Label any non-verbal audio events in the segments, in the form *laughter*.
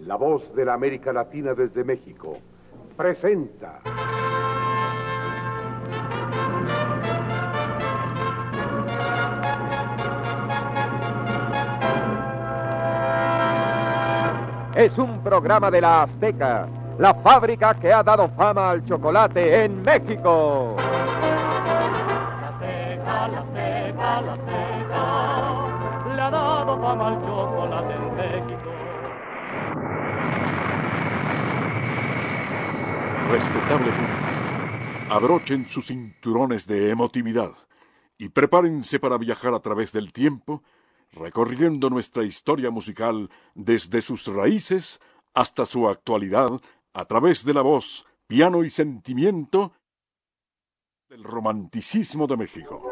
La voz de la América Latina desde México, presenta. Es un programa de la Azteca, la fábrica que ha dado fama al chocolate en México. La Azteca, la Azteca, la Azteca, le ha dado fama al chocolate Respetable público, abrochen sus cinturones de emotividad y prepárense para viajar a través del tiempo recorriendo nuestra historia musical desde sus raíces hasta su actualidad a través de la voz, piano y sentimiento del romanticismo de México.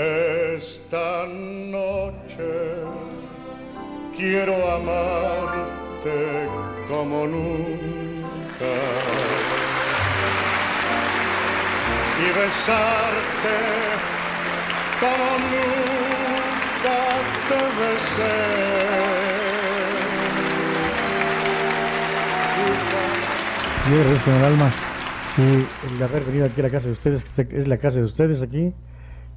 Esta noche quiero amarte como nunca y besarte como nunca te besé. Agradezco en el alma sí, el haber venido aquí a la casa de ustedes, que es la casa de ustedes aquí.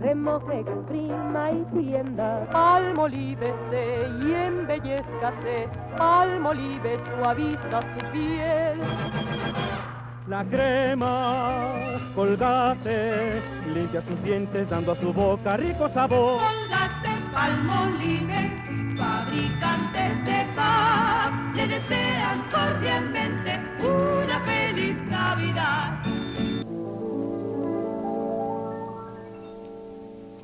Remoje, exprima y tienda. Almolívese y embellezcase, almolive suaviza su piel. La crema colgate limpia sus dientes dando a su boca rico sabor. Colgate Palmolive, fabricantes de paz, le desean cordialmente una feliz Navidad.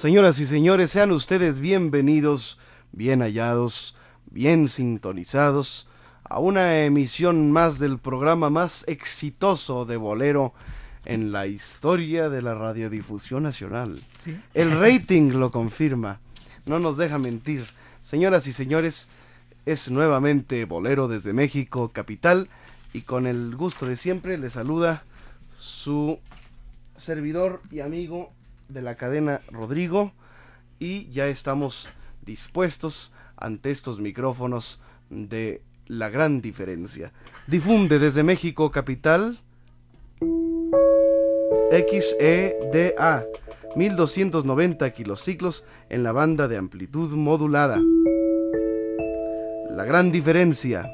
Señoras y señores, sean ustedes bienvenidos, bien hallados, bien sintonizados a una emisión más del programa más exitoso de bolero en la historia de la radiodifusión nacional. Sí. El rating lo confirma, no nos deja mentir. Señoras y señores, es nuevamente Bolero desde México, capital, y con el gusto de siempre le saluda su servidor y amigo de la cadena Rodrigo, y ya estamos dispuestos ante estos micrófonos de la gran diferencia. Difunde desde México, capital, XEDA, 1290 kilociclos en la banda de amplitud modulada. La gran diferencia.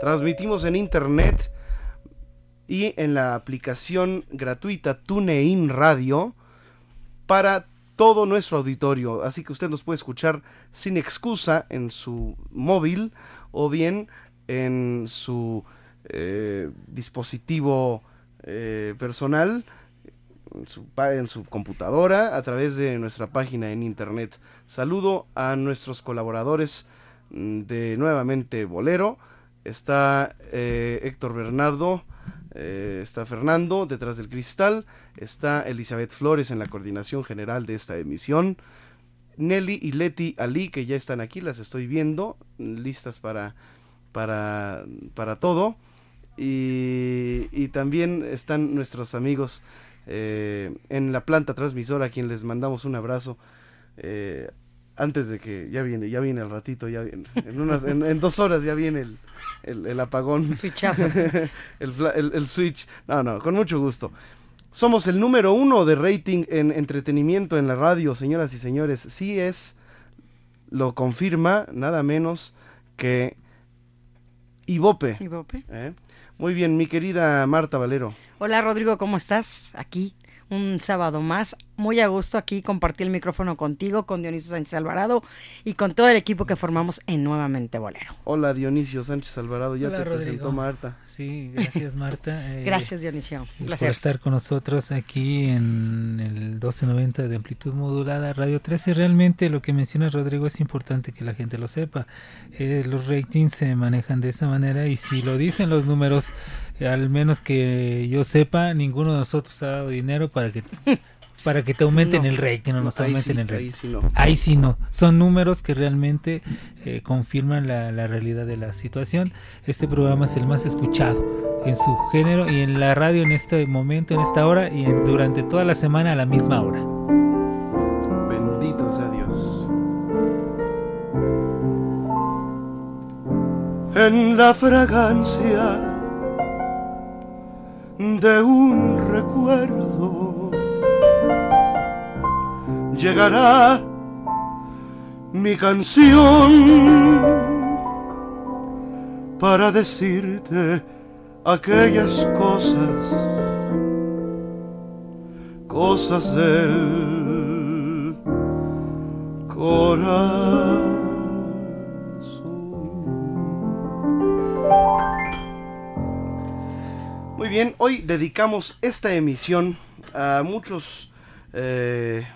Transmitimos en internet y en la aplicación gratuita TuneIn Radio para todo nuestro auditorio. Así que usted nos puede escuchar sin excusa en su móvil o bien en su eh, dispositivo eh, personal, en su, computadora, a través de nuestra página en internet. Saludo a nuestros colaboradores mm, de nuevamente Bolero. Está eh, Héctor Bernardo, eh, está Fernando detrás del cristal, está Elizabeth Flores en la coordinación general de esta emisión. Nelly y Leti Ali, que ya están aquí, las estoy viendo, listas para, para, para todo. Y, y también están nuestros amigos eh, en la planta transmisora, a quien les mandamos un abrazo. eh, antes de que ya viene, ya viene el ratito, ya viene, en, unas, en, en dos horas ya viene el, el, el apagón. Switchazo. *laughs* el, el- el switch. No, no, con mucho gusto. Somos el número uno de rating en entretenimiento en la radio, señoras y señores. Sí es, lo confirma nada menos que Ibope. Ibope. ¿eh? Muy bien, mi querida Marta Valero. Hola Rodrigo, ¿cómo estás? Aquí, un sábado más. Muy a gusto aquí compartí el micrófono contigo, con Dionisio Sánchez Alvarado y con todo el equipo que formamos en Nuevamente Bolero. Hola Dionisio Sánchez Alvarado, ya Hola, te Rodrigo. presentó Marta. Sí, gracias Marta. *laughs* Eh, Gracias Dionisio, un por placer. estar con nosotros aquí en el 1290 de amplitud modulada Radio 13. Realmente lo que menciona Rodrigo es importante que la gente lo sepa. Eh, los ratings se manejan de esa manera y si lo dicen los números, eh, al menos que yo sepa, ninguno de nosotros ha dado dinero para que *laughs* para que te aumenten No. el rating o nos Ahí aumenten sí, el rating. ahí sí no. Ahí sí no. Son números que realmente eh, confirman la, la realidad de la situación. Este programa es el más escuchado en su género y en la radio en este momento, en esta hora y en- durante toda la semana a la misma hora. Bendito sea Dios. En la fragancia de un recuerdo llegará mi canción para decirte aquellas cosas, cosas del corazón. Muy bien, hoy dedicamos esta emisión a muchos eh,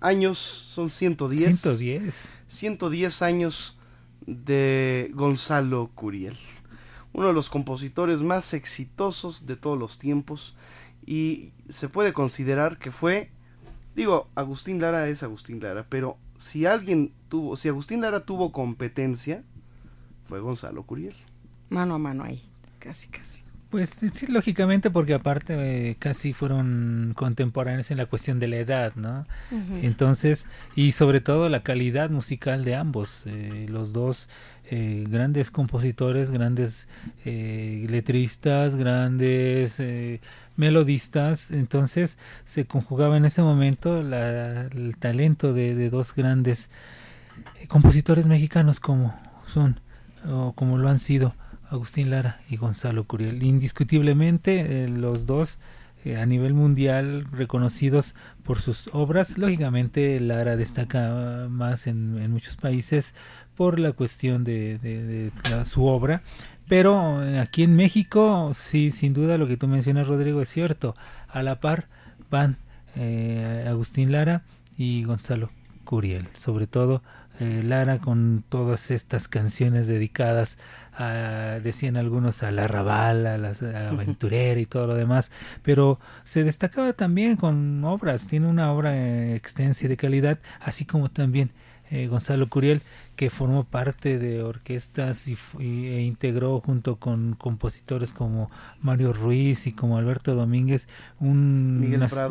años, son 110. 110. 110 años de Gonzalo Curiel, uno de los compositores más exitosos de todos los tiempos y se puede considerar que fue, digo, Agustín Lara es Agustín Lara, pero si alguien tuvo, si Agustín Lara tuvo competencia, fue Gonzalo Curiel. Mano a mano ahí, casi, casi. Pues sí, lógicamente porque aparte eh, casi fueron contemporáneos en la cuestión de la edad, ¿no? Entonces, y sobre todo la calidad musical de ambos, eh, los dos eh, grandes compositores, grandes eh, letristas, grandes eh, melodistas, entonces se conjugaba en ese momento la- el talento de, de dos grandes compositores mexicanos como son o como lo han sido Agustín Lara y Gonzalo Curiel. Indiscutiblemente eh, los dos eh, a nivel mundial reconocidos por sus obras. Lógicamente Lara destaca más en, muchos países por la cuestión de, su obra. Pero eh, aquí en México, sí, sin duda lo que tú mencionas, Rodrigo, es cierto. A la par van Agustín Lara y Gonzalo Curiel, sobre todo eh, Lara con todas estas canciones dedicadas a, decían algunos al arrabal, a la aventurera y todo lo demás, pero se destacaba también con obras, tiene una obra eh, extensa y de calidad, así como también eh, Gonzalo Curiel, que formó parte de orquestas y, e integró junto con compositores como Mario Ruiz y como Alberto Domínguez un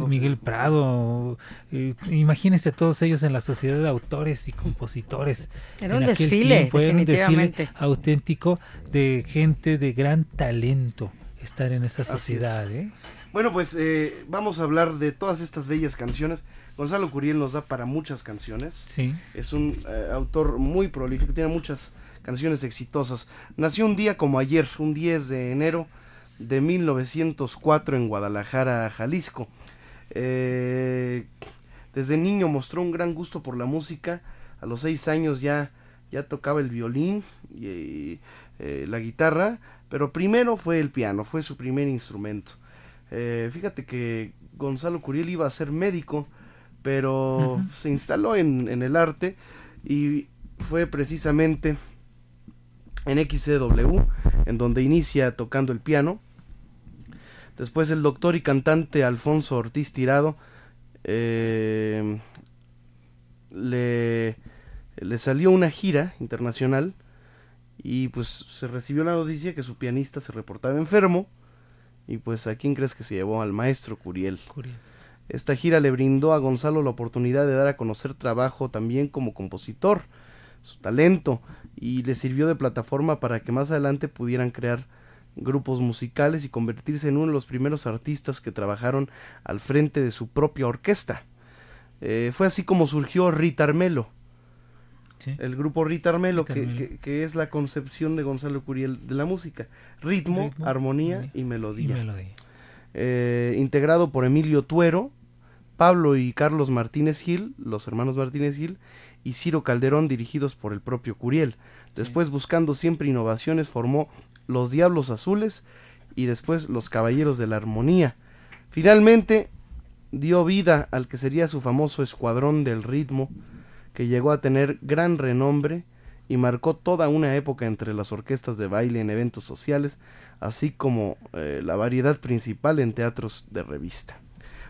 Miguel Prado. Eh, imagínense todos ellos en la sociedad de autores y compositores. Era un desfile, era un desfile auténtico de gente de gran talento estar en esa sociedad. ¿eh? Bueno, pues eh, vamos a hablar de todas estas bellas canciones. Gonzalo Curiel nos da para muchas canciones. Sí. Es un eh, autor muy prolífico, tiene muchas canciones exitosas. Nació un día como ayer, un 10 de enero de 1904 en Guadalajara, Jalisco. Eh, desde niño mostró un gran gusto por la música. A los seis años ya, ya tocaba el violín y eh, la guitarra, pero primero fue el piano, fue su primer instrumento. Fíjate que Gonzalo Curiel iba a ser médico, pero se instaló en, el arte y fue precisamente en XCW, en donde inicia tocando el piano. Después el doctor y cantante Alfonso Ortiz Tirado eh, le, le salió una gira internacional y pues se recibió la noticia que su pianista se reportaba enfermo y pues a quién crees que se llevó al maestro Curiel. Curiel. Esta gira le brindó a Gonzalo la oportunidad de dar a conocer trabajo también como compositor, su talento, y le sirvió de plataforma para que más adelante pudieran crear grupos musicales y convertirse en uno de los primeros artistas que trabajaron al frente de su propia orquesta. Eh, fue así como surgió El grupo Ritarmelo, que, que, es la concepción de Gonzalo Curiel de la música. Ritmo, armonía y melodía. Eh, integrado por Emilio Tuero, Pablo y Carlos Martínez Gil, los hermanos Martínez Gil, y Ciro Calderón, dirigidos por el propio Curiel. Después, buscando siempre innovaciones, formó Los Diablos Azules y después Los Caballeros de la Armonía. Finalmente, dio vida al que sería su famoso Escuadrón del Ritmo, que llegó a tener gran renombre y marcó toda una época entre las orquestas de baile en eventos sociales, así como eh, la variedad principal en teatros de revista.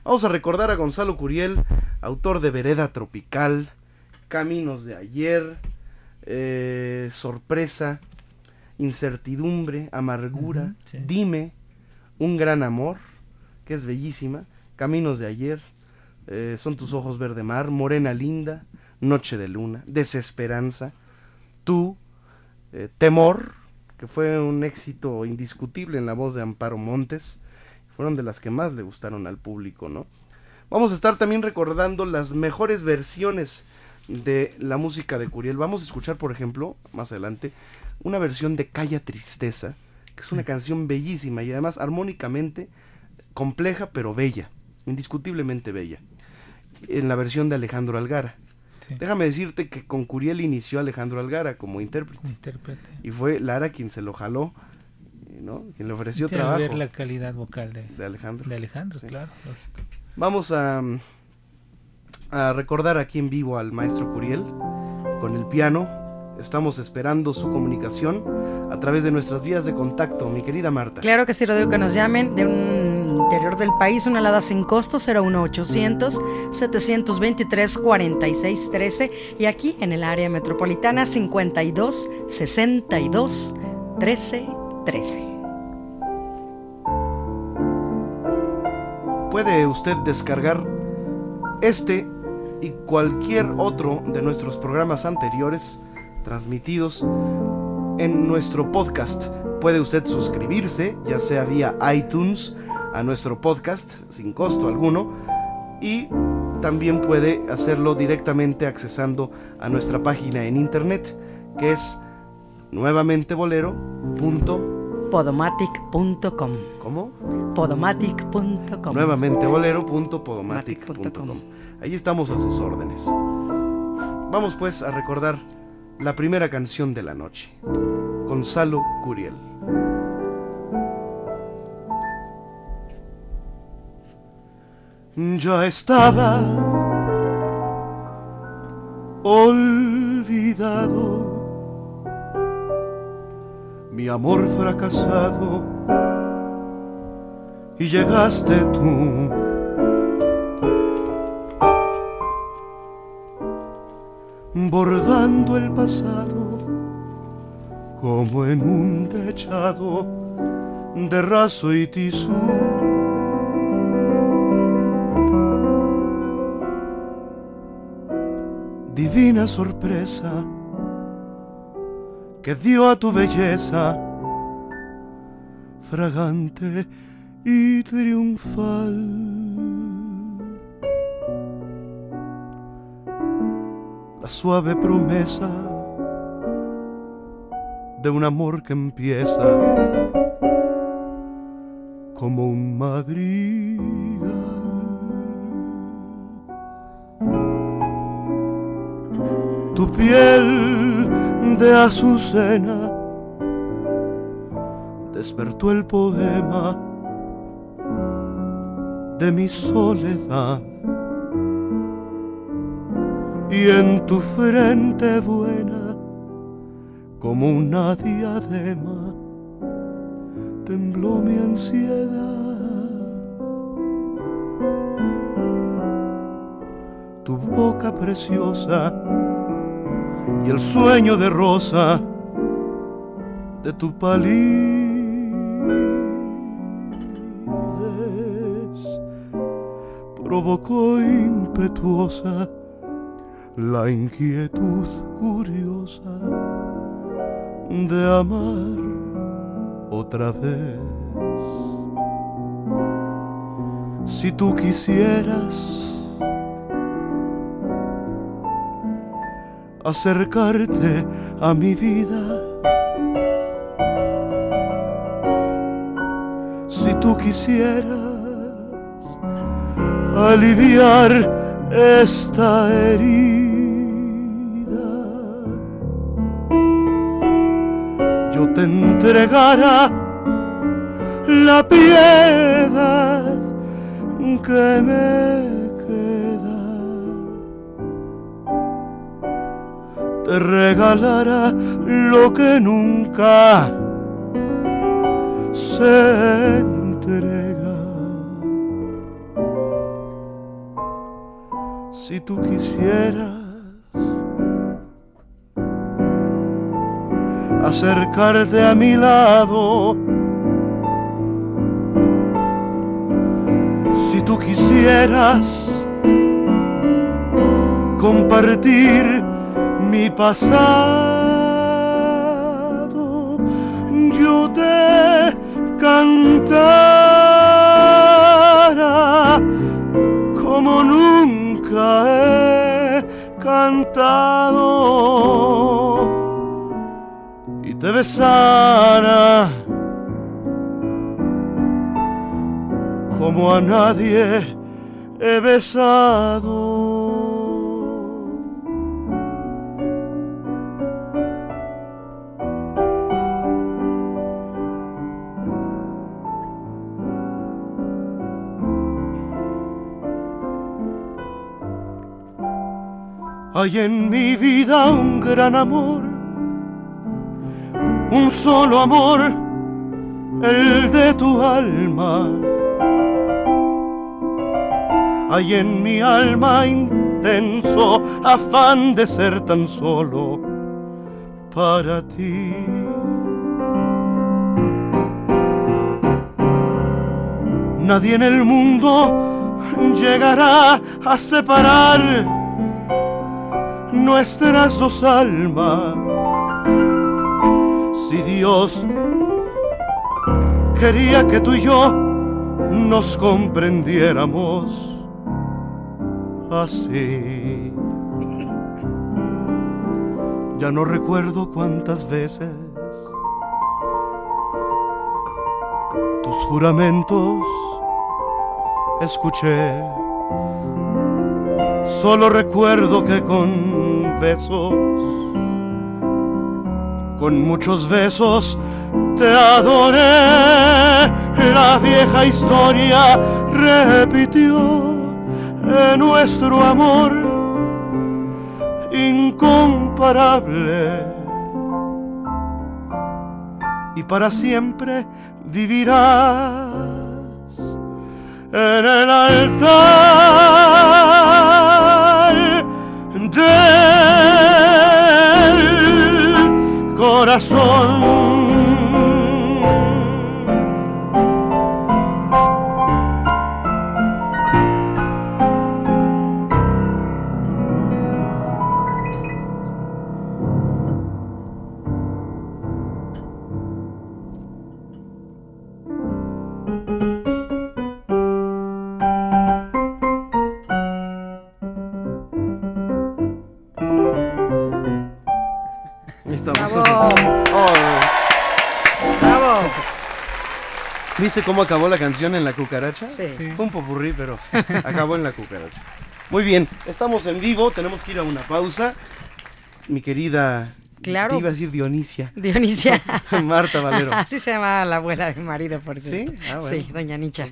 Vamos a recordar a Gonzalo Curiel, autor de Vereda Tropical, Caminos de ayer, eh, Sorpresa, Incertidumbre, Amargura, Dime, Un gran amor, que es bellísima, Caminos de ayer, eh, Son tus ojos verde mar, Morena linda, Noche de luna, Desesperanza, Tú, eh, Temor, que fue un éxito indiscutible en la voz de Amparo Montes, fueron de las que más le gustaron al público, ¿no? Vamos a estar también recordando las mejores versiones de la música de Curiel. Vamos a escuchar, por ejemplo, más adelante, una versión de Calla Tristeza, que es una canción bellísima y además armónicamente compleja pero bella, indiscutiblemente bella, en la versión de Alejandro Algara. Déjame decirte que con Curiel inició Alejandro Algara como intérprete. intérprete. Y fue Lara quien se lo jaló quien le ofreció trabajo. ver la calidad vocal de, Alejandro. De Alejandro, claro, Vamos a, a recordar aquí en vivo al maestro Curiel con el piano. Estamos esperando su comunicación a través de nuestras vías de contacto, mi querida Marta. Claro que sí, Rodrigo, que nos llamen de un interior del país, una alada sin costo, 01800 723 4613 y aquí en el área metropolitana 52 62 13 13. Puede usted descargar este y cualquier otro de nuestros programas anteriores transmitidos en nuestro podcast. Puede usted suscribirse, ya sea vía iTunes, a nuestro podcast sin costo alguno y también puede hacerlo directamente accesando a nuestra página en internet que es nuevamente Podomatic.com. ¿Cómo? Podomatic.com. Nuevamente bolero.podomatic.com. Ahí estamos a sus órdenes. Vamos pues a recordar la primera canción de la noche. Gonzalo Curiel. Ya estaba olvidado mi amor fracasado y llegaste tú. Bordando el pasado como en un techado de raso y tisú. Divina sorpresa que dio a tu belleza fragante y triunfal. La suave promesa de un amor que empieza como un madrigal. Tu piel de azucena. Despertó el poema de mi soledad. Y en tu frente buena como una diadema tembló mi ansiedad. Tu boca preciosa y el sueño de rosa de tu palidez provocó impetuosa la inquietud curiosa de amar otra vez. Si tú quisieras acercarte a mi vida, si tú quisieras aliviar esta herida. Yo te entregara la piedad que me regalara lo que nunca se entrega. si tú quisieras acercarte a mi lado, si tú quisieras compartir mi pasado, yo te cantara como nunca he cantado y te besara como a nadie he besado. Hay en mi vida un gran amor, un solo amor, el de tu alma. Hay en mi alma intenso afán de ser tan solo para ti. Nadie en el mundo llegará a separar nuestras dos almas. Si Dios quería que tú y yo nos comprendiéramos así. Ya no recuerdo cuántas veces tus juramentos escuché. Solo recuerdo que con besos. Con muchos besos te adoré. La vieja historia repitió en nuestro amor incomparable y para siempre vivirás en el altar del corazón. Estamos. Bravo. Oh. Bravo. ¿Viste cómo acabó la canción en la cucaracha? Sí. Sí. Fue un popurrí, pero *laughs* acabó en la cucaracha. Muy bien, estamos en vivo, tenemos que ir a una pausa. Mi querida. Claro. te iba a decir Dionisia. Dionisia. *laughs* Marta Valero. *laughs* Así se llama la abuela de mi marido, por ¿Sí? cierto. Ah, bueno. Sí, doña Nicha.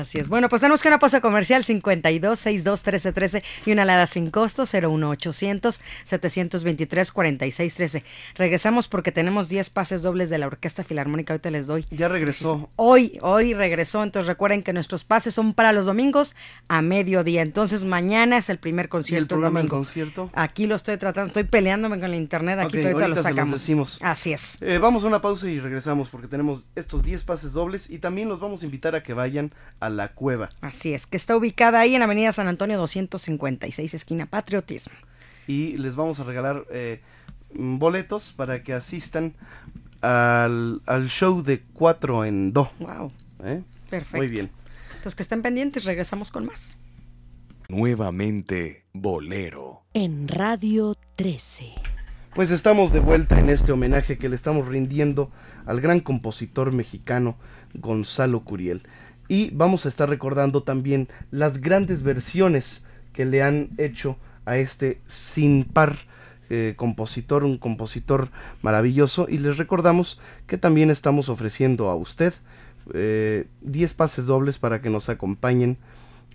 Así es. Bueno, pues tenemos que una pausa comercial 52 62 13 13 y una alada sin costo 01800 723 46 13. Regresamos porque tenemos 10 pases dobles de la Orquesta Filarmónica. Ahorita les doy. Ya regresó. Hoy, hoy regresó. Entonces recuerden que nuestros pases son para los domingos a mediodía. Entonces mañana es el primer ¿Y el concierto. el programa del concierto? Aquí lo estoy tratando. Estoy peleándome con la internet. Aquí Ok, pero ahorita lo sacamos. decimos. Así es. Eh, vamos a una pausa y regresamos porque tenemos estos 10 pases dobles y también los vamos a invitar a que vayan a la cueva. Así es, que está ubicada ahí en Avenida San Antonio 256, esquina Patriotismo. y les vamos a regalar eh, boletos para que asistan al, al show de 4 en Do. Wow. ¿eh? Perfecto. Muy bien. Entonces que estén pendientes, regresamos con más. Nuevamente, Bolero. En Radio 13. Pues estamos de vuelta en este homenaje que le estamos rindiendo al gran compositor mexicano Gonzalo Curiel. Y vamos a estar recordando también las grandes versiones que le han hecho a este sin par eh, compositor, un compositor maravilloso. Y les recordamos que también estamos ofreciendo a usted eh, 10 pases dobles para que nos acompañen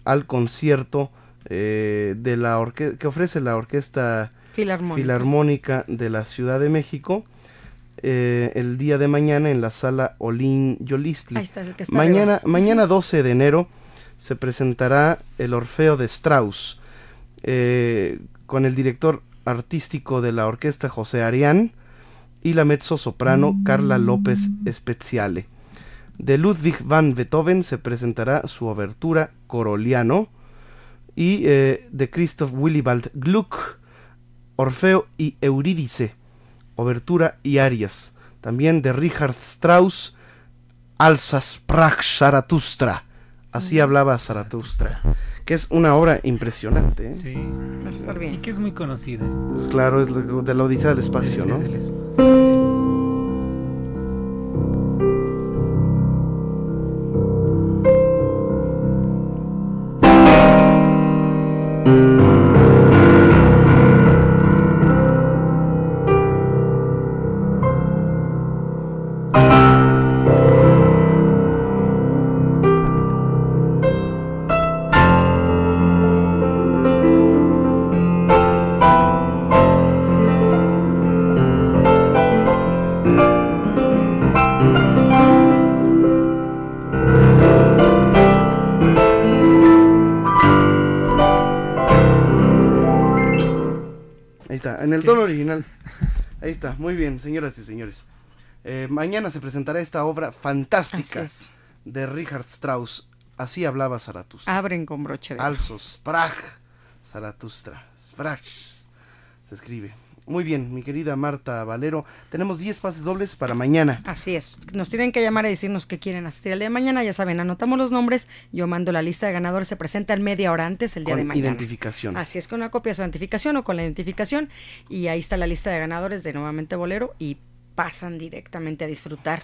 al concierto eh, de la que ofrece la orquesta Filarmónica. Filarmónica de la Ciudad de México eh, el día de mañana en la sala Olin Yolistli. Ahí está, el que está mañana, arriba. mañana 12 de enero se presentará el Orfeo de Strauss eh, con el director artístico de la orquesta José Arián y la mezzo soprano Carla López Speziale. De Ludwig van Beethoven se presentará su obertura Coroliano y eh, de Christoph Willibald Gluck Orfeo y Eurídice, Obertura y Arias. También de Richard Strauss, Alsa sprach Zaratustra. Así hablaba Zaratustra. Que es una obra impresionante. ¿eh? Sí. Estar bien. Y que es muy conocida. Claro, es de la Odisea del Espacio, Odisea ¿no? del Espacio, Ahí señoras y señores. Eh, mañana se presentará esta obra fantástica de Richard Strauss. Así hablaba Zaratustra. Abren con broche de sprach Zaratustra. Sprach. Se escribe. Muy bien, mi querida Marta Valero. Tenemos 10 pases dobles para mañana. Así es. Nos tienen que llamar y decirnos que quieren asistir el día de mañana. Ya saben, anotamos los nombres. Yo mando la lista de ganadores. Se presentan media hora antes el día Con de mañana. identificación. Así es, con una copia de su identificación o con la identificación. Y ahí está la lista de ganadores de Nuevamente Bolero. Y pasan directamente a disfrutar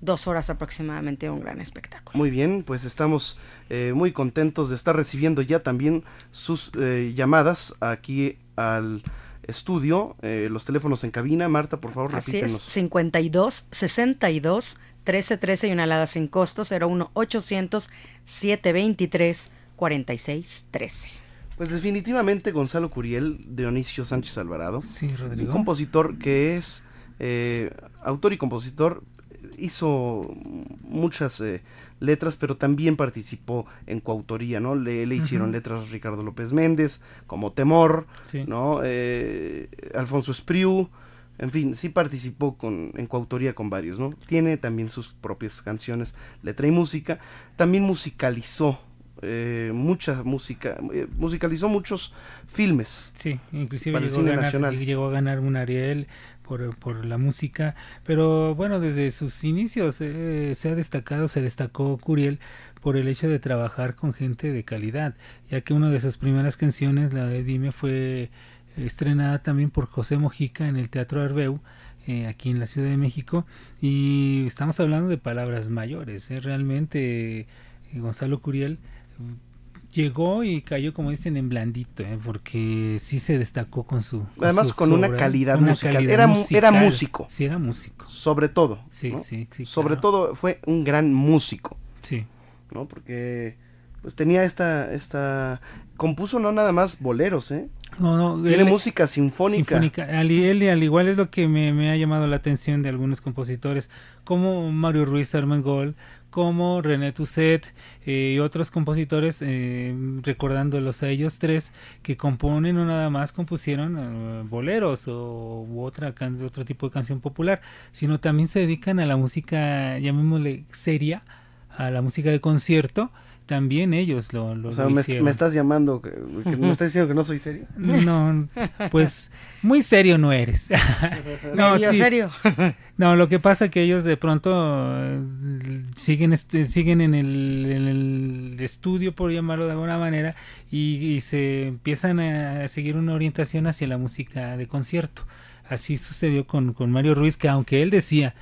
dos horas aproximadamente de un gran espectáculo. Muy bien, pues estamos eh, muy contentos de estar recibiendo ya también sus eh, llamadas aquí al estudio. Eh, los teléfonos en cabina. Marta, por favor, Así repítenos. es, 52 62 13 13 y una alada sin costo 01 800 723 46 13. Pues definitivamente Gonzalo Curiel, Dionisio Sánchez Alvarado. Sí, Rodrigo. Un compositor que es eh, autor y compositor, hizo muchas eh, letras, pero también participó en coautoría, ¿no? Le, le hicieron Ujú. letras Ricardo López Méndez, como Temor, Sí. ¿no? Eh, Alfonso Espriu, en fin, sí participó con, en coautoría con varios, ¿no? Tiene también sus propias canciones, letra y música. También musicalizó eh, mucha música, eh, musicalizó muchos filmes. Sí, inclusive para el a, cine ganar, nacional. llegó a ganar un Ariel por, la música, pero bueno, desde sus inicios eh, se ha destacado, se destacó Curiel por el hecho de trabajar con gente de calidad, ya que una de sus primeras canciones, la de Dime, fue estrenada también por José Mojica en el Teatro Arbeu, eh, aquí en la Ciudad de México, y estamos hablando de palabras mayores, eh, realmente eh, Gonzalo Curiel llegó y cayó, como dicen, en blandito, ¿eh? porque sí se destacó con su. Además su- con una obra, calidad una musical. calidad era, era músico. Sí, era músico. Sobre todo. Sí, ¿no? sí, sí, Sobre claro. todo fue un gran músico. Sí. ¿No? Porque pues tenía esta, esta, compuso no nada más boleros, ¿eh? No, no, Tiene él- música sinfónica. Al, él, al igual es lo que me, me ha llamado la atención de algunos compositores, como Mario Ruiz Armengol, como René Toussaint eh, y otros compositores, eh, recordándolos a ellos tres, que componen no nada más compusieron eh, boleros o u otra can- otro tipo de canción popular, sino también se dedican a la música, llamémosle seria, a la música de concierto. También ellos lo, lo, O sea, lo me, hicieron. me estás llamando, que, que me estás diciendo que no soy serio. *laughs* No, pues muy serio no eres. *laughs* Medio serio. No, lo que pasa que ellos de pronto eh, siguen siguen en el, en el estudio por llamarlo de alguna manera y, y se empiezan a seguir una orientación hacia la música de concierto. Así sucedió con, con Mario Ruiz, que aunque él decía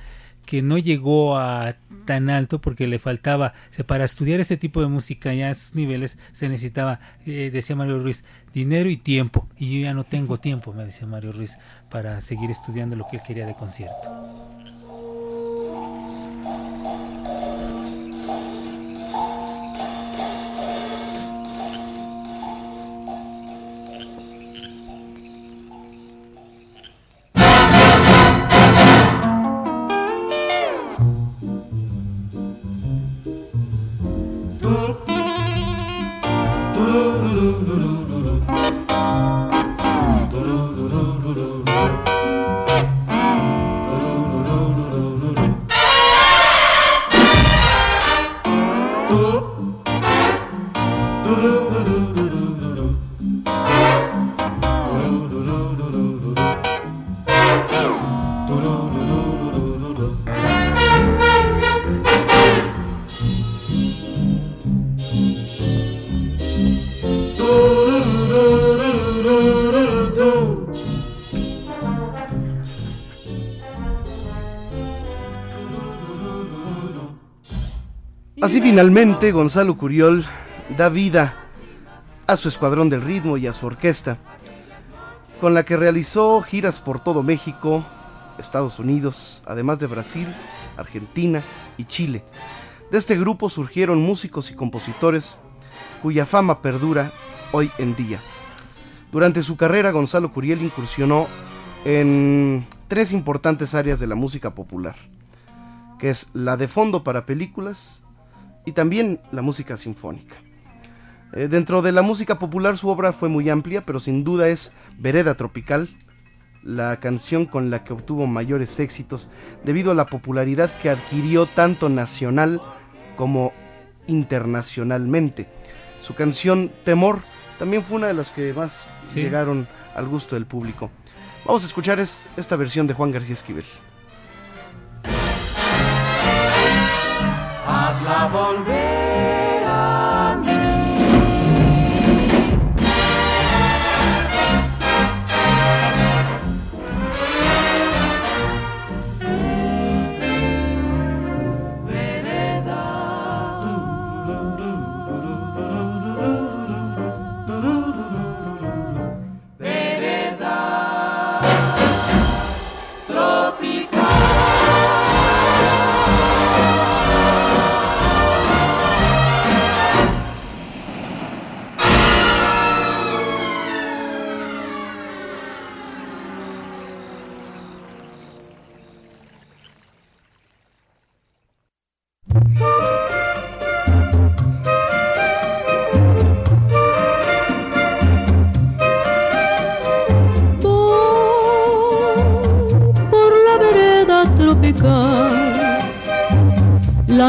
que no llegó a tan alto porque le faltaba, o sea, para estudiar ese tipo de música ya a esos niveles se necesitaba, eh, decía Mario Ruiz, dinero y tiempo. Y yo ya no tengo tiempo, me decía Mario Ruiz, para seguir estudiando lo que él quería de concierto. Así finalmente Gonzalo Curiol da vida a su escuadrón del ritmo y a su orquesta, con la que realizó giras por todo México, Estados Unidos, además de Brasil, Argentina y Chile. De este grupo surgieron músicos y compositores cuya fama perdura hoy en día. Durante su carrera, Gonzalo Curiel incursionó en tres importantes áreas de la música popular, que es la de fondo para películas y también la música sinfónica. Eh, dentro de la música popular su obra fue muy amplia, pero sin duda es Vereda Tropical, la canción con la que obtuvo mayores éxitos debido a la popularidad que adquirió tanto nacional como internacionalmente. Su canción Temor también fue una de las que más Sí. llegaron al gusto del público. Vamos a escuchar es- esta versión de Juan García Esquivel. Hazla volver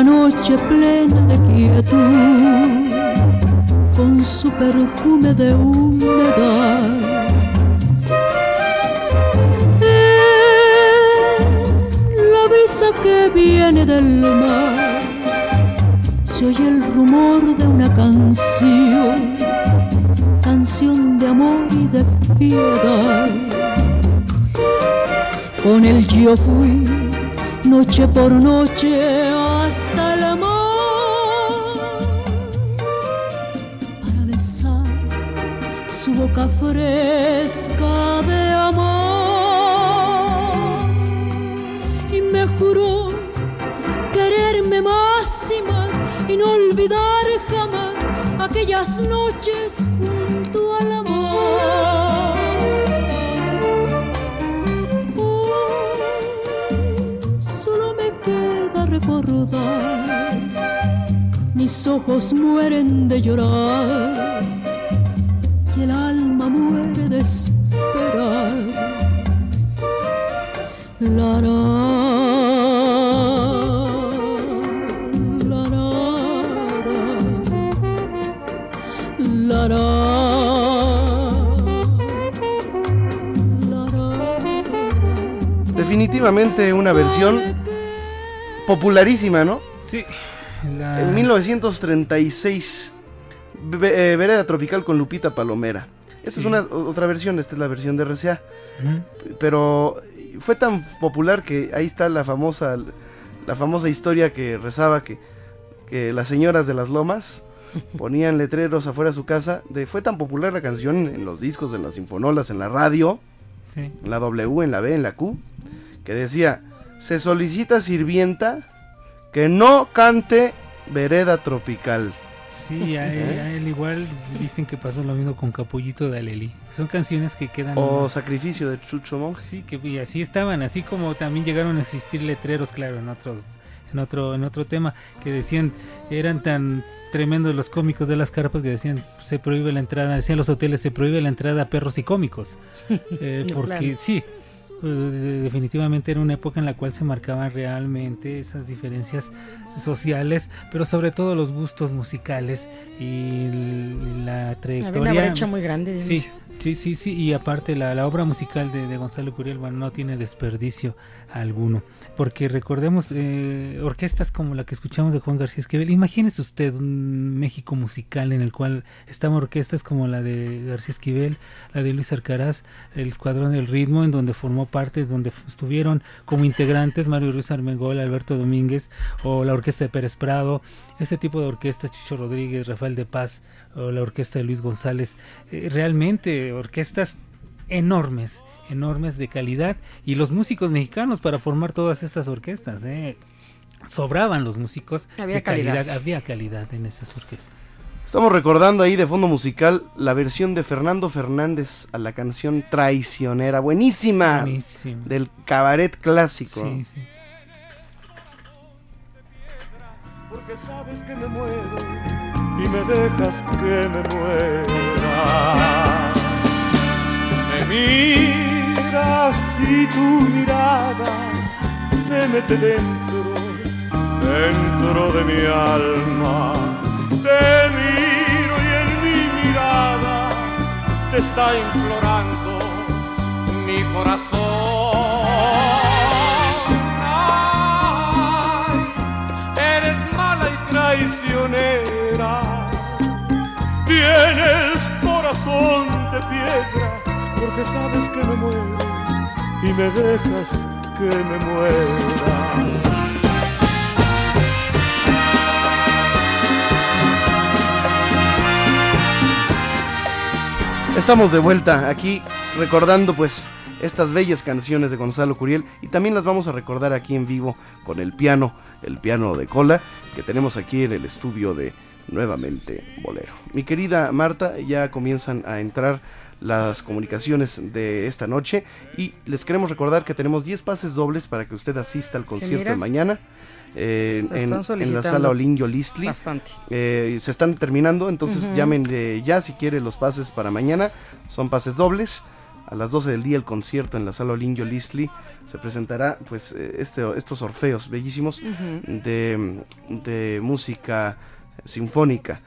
noche plena de quietud, con su perfume de humedad. la brisa que viene del mar, se oye el rumor de una canción, canción de amor y de piedad. Con el yo fui noche por noche boca fresca de amor y me juró quererme más y más y no olvidar jamás aquellas noches junto al amor. solo me queda recordar. Mis ojos mueren de llorar muere de esperar. La, la, la, la, la, la. Definitivamente una versión popularísima, ¿no? Sí. En 1936, Ve- eh, Vereda Tropical con Lupita Palomera. Esta Sí. es una otra versión, esta es la versión de RCA. Pero fue tan popular que ahí está la famosa la famosa historia que rezaba que, que las señoras de las lomas *laughs* ponían letreros afuera de su casa. De, fue tan popular la canción en los discos, en las sinfonolas, en la radio, Sí. en la W, en la B, en la Q, que decía, se solicita sirvienta que no cante vereda tropical. Sí, a él, ¿Eh? a él igual dicen que pasó lo mismo con Capullito de Alelí. Son canciones que quedan... O Sacrificio de Chucho Monje. Sí, que y así estaban, así como también llegaron a existir letreros, claro, en otro, en otro, en otro tema, que decían, eran tan tremendos los cómicos de las carpas que decían se prohíbe la entrada, decían los hoteles se prohíbe la entrada a perros y cómicos. *laughs* Eh, porque sí, definitivamente era una época en la cual se marcaban realmente esas diferencias sociales, pero sobre todo los gustos musicales y la trayectoria. Había una brecha muy grande de Sí, sí, sí, sí, y aparte la, la obra musical de, de Gonzalo Curiel, bueno, no tiene desperdicio alguno, porque recordemos eh, orquestas como la que escuchamos de Juan García Esquivel, imagínese usted un México musical en el cual estaban orquestas como la de García Esquivel, la de Luis Arcaraz, el Escuadrón del Ritmo, en donde formó parte, donde estuvieron como integrantes Mario Ruiz Armengol, Alberto Domínguez, o la orquesta de Pérez Prado, ese tipo de orquestas, Chicho Rodríguez, Rafael de Paz, o la orquesta de Luis González, eh, realmente orquestas enormes, enormes de calidad, y los músicos mexicanos para formar todas estas orquestas, eh, sobraban los músicos Había de calidad. había calidad en esas orquestas. Estamos recordando ahí de fondo musical la versión de Fernando Fernández a la canción Traicionera, buenísima, Buenísimo. del cabaret clásico. Sí, sí. porque sabes que me muero y me dejas que me muera. Miras y tu mirada se mete dentro, dentro de mi alma. Te miro y en mi mirada te está implorando mi corazón. Eres mala y traicionera. Tienes corazón de piedra, porque sabes que me muero y me dejas que me muera. Estamos de vuelta aquí recordando pues estas bellas canciones de Gonzalo Curiel y también las vamos a recordar aquí en vivo con el piano, el piano de cola que tenemos aquí en el estudio de Nuevamente Bolero. Mi querida Marta, ya comienzan a entrar las comunicaciones de esta noche y les queremos recordar que tenemos 10 pases dobles para que usted asista al concierto de mañana. eh, en, la sala Olinio Listli. bastante. Eh, se están terminando, entonces llamen ya si quiere los pases para mañana. Son pases dobles. a las 12 del día el concierto en la sala Olinjo Listli. Se presentará pues eh, este, estos orfeos bellísimos de, de música sinfónica,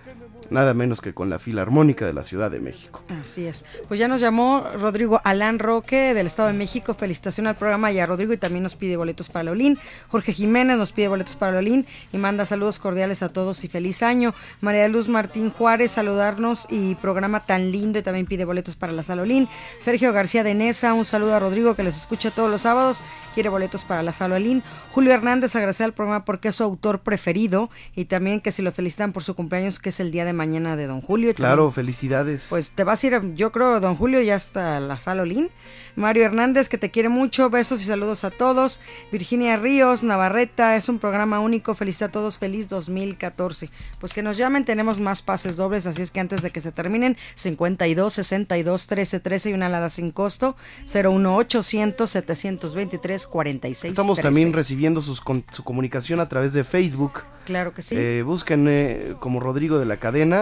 nada menos que con la Filarmónica de la Ciudad de México. Así es. Pues ya nos llamó Rodrigo Alán Roque del Estado de México. Felicitación al programa y a Rodrigo y también nos pide boletos para Lolín. Jorge Jiménez nos pide boletos para Lolín y manda saludos cordiales a todos y feliz año. María Luz Martín Juárez saludarnos y programa tan lindo y también pide boletos para la Salolín. Sergio García de Nesa, un saludo a Rodrigo que les escucha todos los sábados. Quiere boletos para la Salolín. Julio Hernández agradece al programa porque es su autor preferido y también que si lo felicitan por su cumpleaños que es el día de mañana de Don Julio. Claro, también- felicidades. pues te vas a ir, yo creo, don Julio, ya hasta la Salolín. Mario Hernández, que te quiere mucho. Besos y saludos a todos. Virginia Ríos, Navarreta, es un programa único. Feliz a todos, feliz 2014. Pues que nos llamen, tenemos más pases dobles, así es que antes de que se terminen, 52 62 13 13 y una alada sin costo, 01 800 723 46 Estamos 13. también recibiendo sus con- su comunicación a través de Facebook. Claro que sí. Eh, busquen eh, como Rodrigo de la Cadena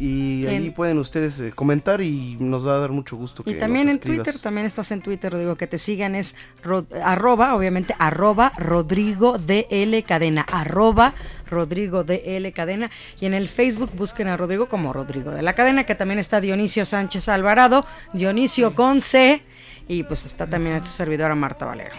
y ahí pueden ustedes eh, comentar y nos va a dar mucho gusto que Y también nos en escribas. Twitter, también estás en Twitter, Rodrigo, que te sigan es ro- arroba, obviamente, arroba Rodrigo DL Cadena, arroba Rodrigo DL Cadena. Y en el Facebook busquen a Rodrigo como Rodrigo de la Cadena, que también está Dionisio Sánchez Alvarado, Dionisio con C, y pues está también a tu servidora Marta Valero.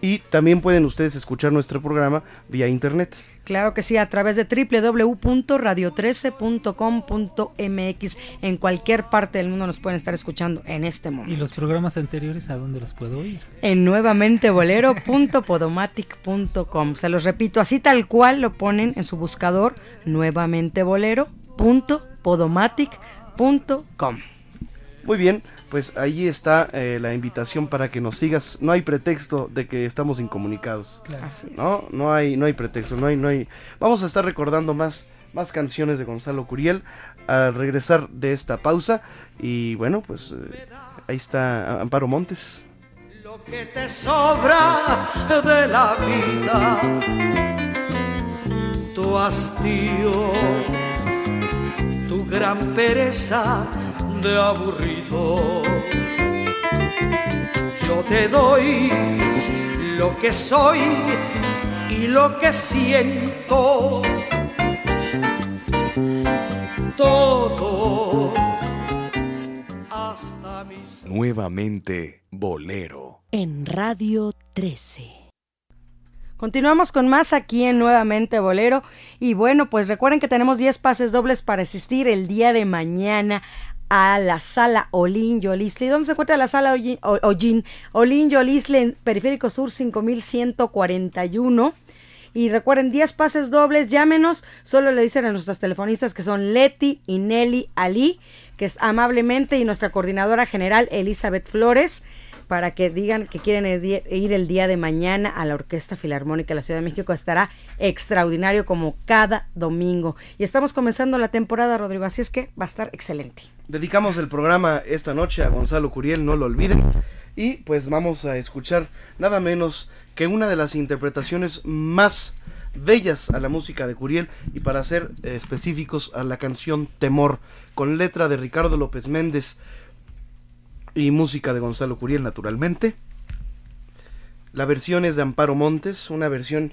Y también pueden ustedes escuchar nuestro programa vía internet. Claro que sí, a través de www.radio13.com.mx. En cualquier parte del mundo nos pueden estar escuchando en este momento. ¿Y los programas anteriores a dónde los puedo oír? en nuevamentebolero.podomatic.com. Se los repito, así tal cual lo ponen en su buscador, nuevamentebolero.podomatic.com. Muy bien, pues ahí está eh, la invitación para que nos sigas. No hay pretexto de que estamos incomunicados. Así es. No, no hay, no hay pretexto, no hay, no hay. Vamos a estar recordando más, más canciones de Gonzalo Curiel al regresar de esta pausa. Y bueno, pues eh, ahí está Amparo Montes. que te sobra de la vida, tu hastío, tu gran pereza de aburrido. Yo te doy lo que soy y lo que siento. Todo hasta mis Nuevamente Bolero. En Radio 13. Continuamos con más aquí en Nuevamente Bolero. Y bueno, pues recuerden que tenemos 10 pases dobles para asistir el día de mañana a la sala Olin Yolisle. ¿Dónde se encuentra la sala Olin? Olin, en Periférico Sur 5141. Y recuerden, 10 pases dobles, llámenos. Solo le dicen a nuestras telefonistas que son Leti y Nelly Ali, que es amablemente, y nuestra coordinadora general Elizabeth Flores, para que digan que quieren ir el día de mañana a la Orquesta Filarmónica de la Ciudad de México. Estará extraordinario como cada domingo. Y estamos comenzando la temporada, Rodrigo, así es que va a estar excelente. Dedicamos el programa esta noche a Gonzalo Curiel, no lo olviden. Y pues vamos a escuchar nada menos que una de las interpretaciones más bellas a la música de Curiel y para ser eh, específicos a la canción Temor, con letra de Ricardo López Méndez y música de Gonzalo Curiel naturalmente. La versión es de Amparo Montes, una versión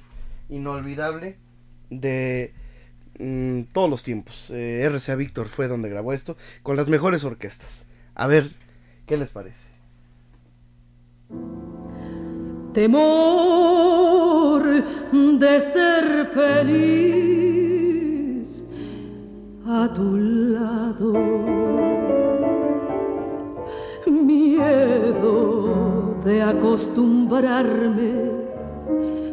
inolvidable de mm, todos los tiempos. Eh, RCA Víctor fue donde grabó esto, con las mejores orquestas. A ver, ¿qué les parece? temor de ser feliz a tu lado, miedo de acostumbrarme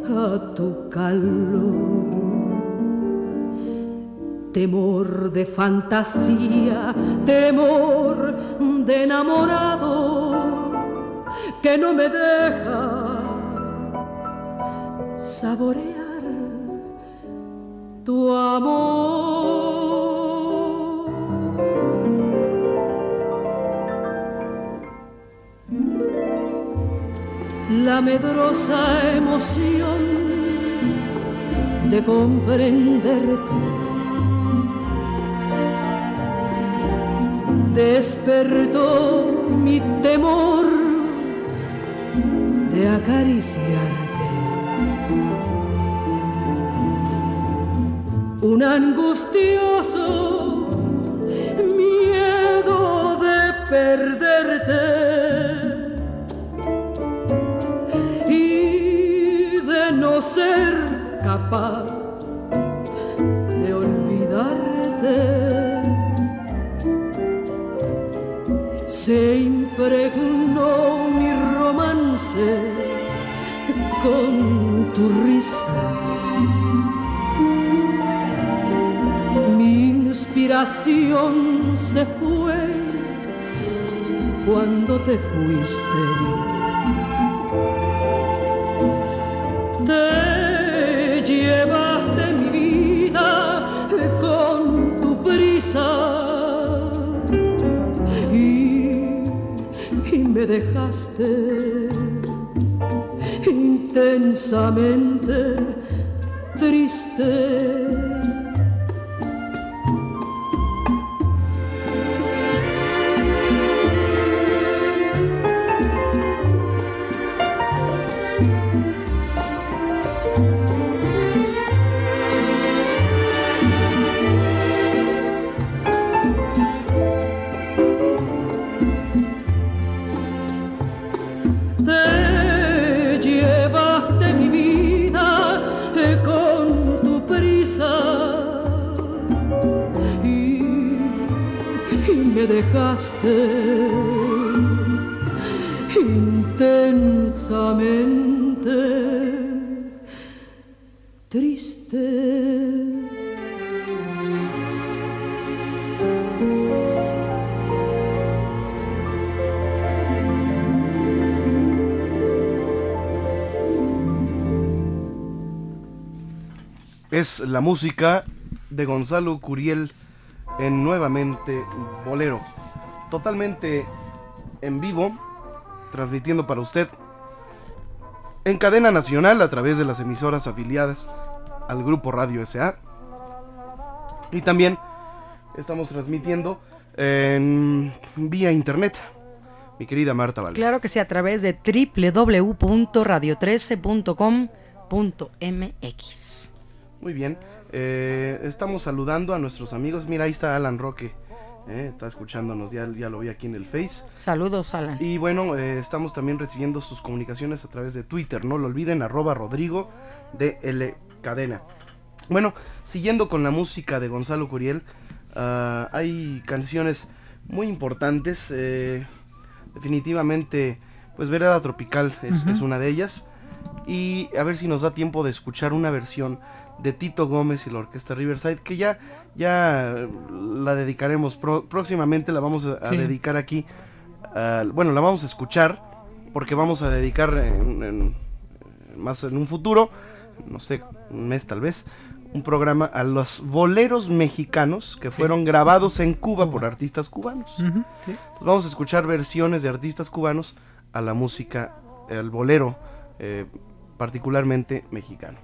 a tu calor, temor de fantasía, temor de enamorado que no me deja saborear tu amor. La medrosa emoción de comprenderte despertó mi temor de acariciarte. Un angustioso miedo de perderte ser capaz de olvidarte. Se impregnó mi romance con tu risa. Mi inspiración se fue cuando te fuiste. Te llevaste mi vida con tu prisa y, y me dejaste intensamente triste. Es la música de Gonzalo Curiel en Nuevamente Bolero. Totalmente en vivo, transmitiendo para usted en cadena nacional a través de las emisoras afiliadas al grupo Radio SA. Y también estamos transmitiendo en vía internet. Mi querida Marta Valdés. Claro que sí, a través de www.radio13.com.mx. Muy bien. eh, estamos saludando a nuestros amigos. Mira, ahí está Alan Roque. eh, está escuchándonos, ya, ya lo vi aquí en el Face. Saludos, Alan. Y bueno, eh, estamos también recibiendo sus comunicaciones a través de Twitter. No lo olviden, arroba Rodrigo de L Cadena. Bueno, siguiendo con la música de Gonzalo Curiel, ah, hay canciones muy importantes. eh, definitivamente, pues Vereda Tropical es una de ellas. Y a ver si nos da tiempo de escuchar una versión de Tito Gómez y la Orquesta Riverside, que ya, ya la dedicaremos pro- próximamente, la vamos a, dedicar aquí. bueno, la vamos a escuchar porque vamos a dedicar en- en- más en un futuro, no sé, un mes tal vez, un programa a los boleros mexicanos que fueron grabados en Cuba por artistas cubanos. Ujú, sí. Entonces vamos a escuchar versiones de artistas cubanos a la música, al bolero, eh, particularmente mexicano.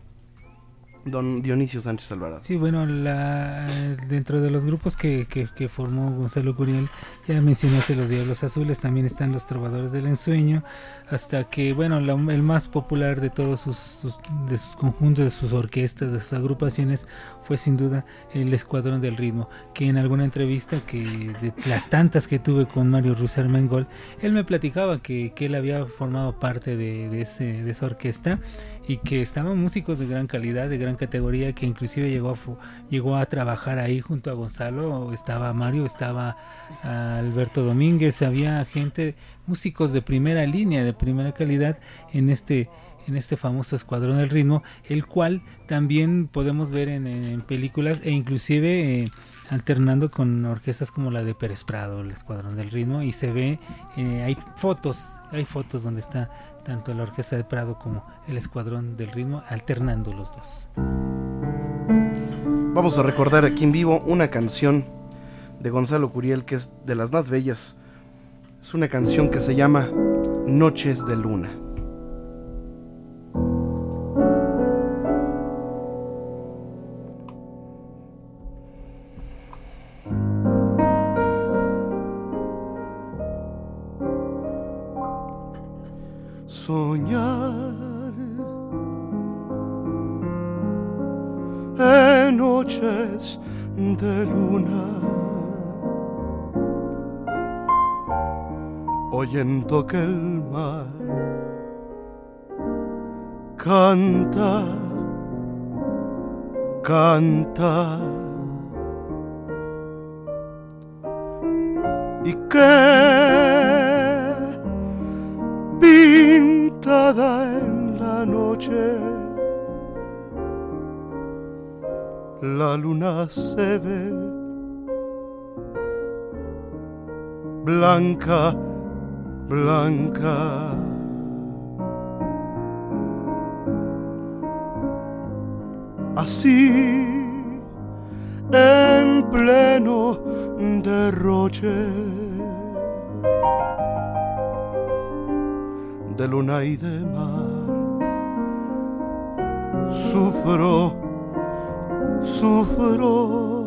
Don Dionisio Sánchez Alvarado. Sí, bueno, la, dentro de los grupos que, que, formó Gonzalo Curiel, ya mencionaste los Diablos Azules, también están los Trovadores del Ensueño, hasta que, bueno, la- el más popular de todos sus, sus- de sus conjuntos, de sus orquestas, de sus agrupaciones, fue sin duda el Escuadrón del Ritmo, que en alguna entrevista que de las tantas que tuve con Mario Rusar Mengol, él me platicaba que, que él había formado parte de, de ese, de esa orquesta y que estaban músicos de gran calidad, de gran categoría, que inclusive llegó a, llegó a trabajar ahí junto a Gonzalo, estaba Mario, estaba ah, Alberto Domínguez, había gente, músicos de primera línea, de primera calidad en este en este famoso Escuadrón del Ritmo, el cual también podemos ver en, películas e inclusive eh, alternando con orquestas como la de Pérez Prado, el Escuadrón del Ritmo, y se ve, eh, hay fotos, hay fotos donde está tanto la Orquesta de Prado como el Escuadrón del Ritmo alternando los dos. Vamos a recordar aquí en vivo una canción de Gonzalo Curiel que es de las más bellas. Es una canción que se llama Noches de Luna. Que el mar. Canta, canta. Y que pintada en la noche la luna se ve blanca, blanca. Así en pleno derroche de luna y de mar sufro sufro.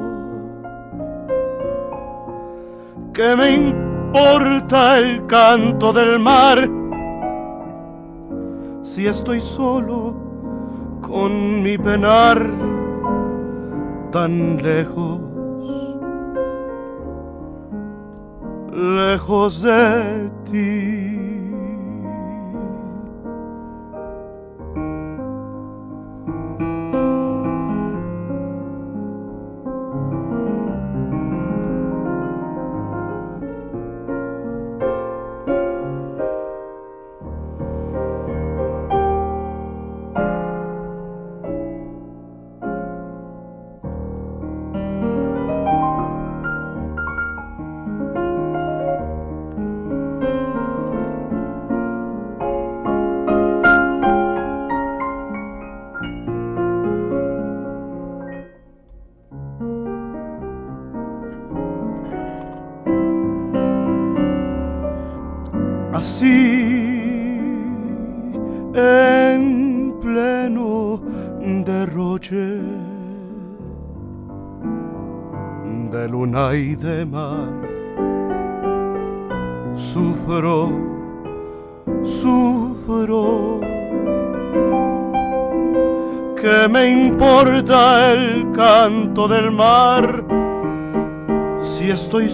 ¿Qué me importa el canto del mar si estoy solo con mi penar tan lejos, lejos de ti?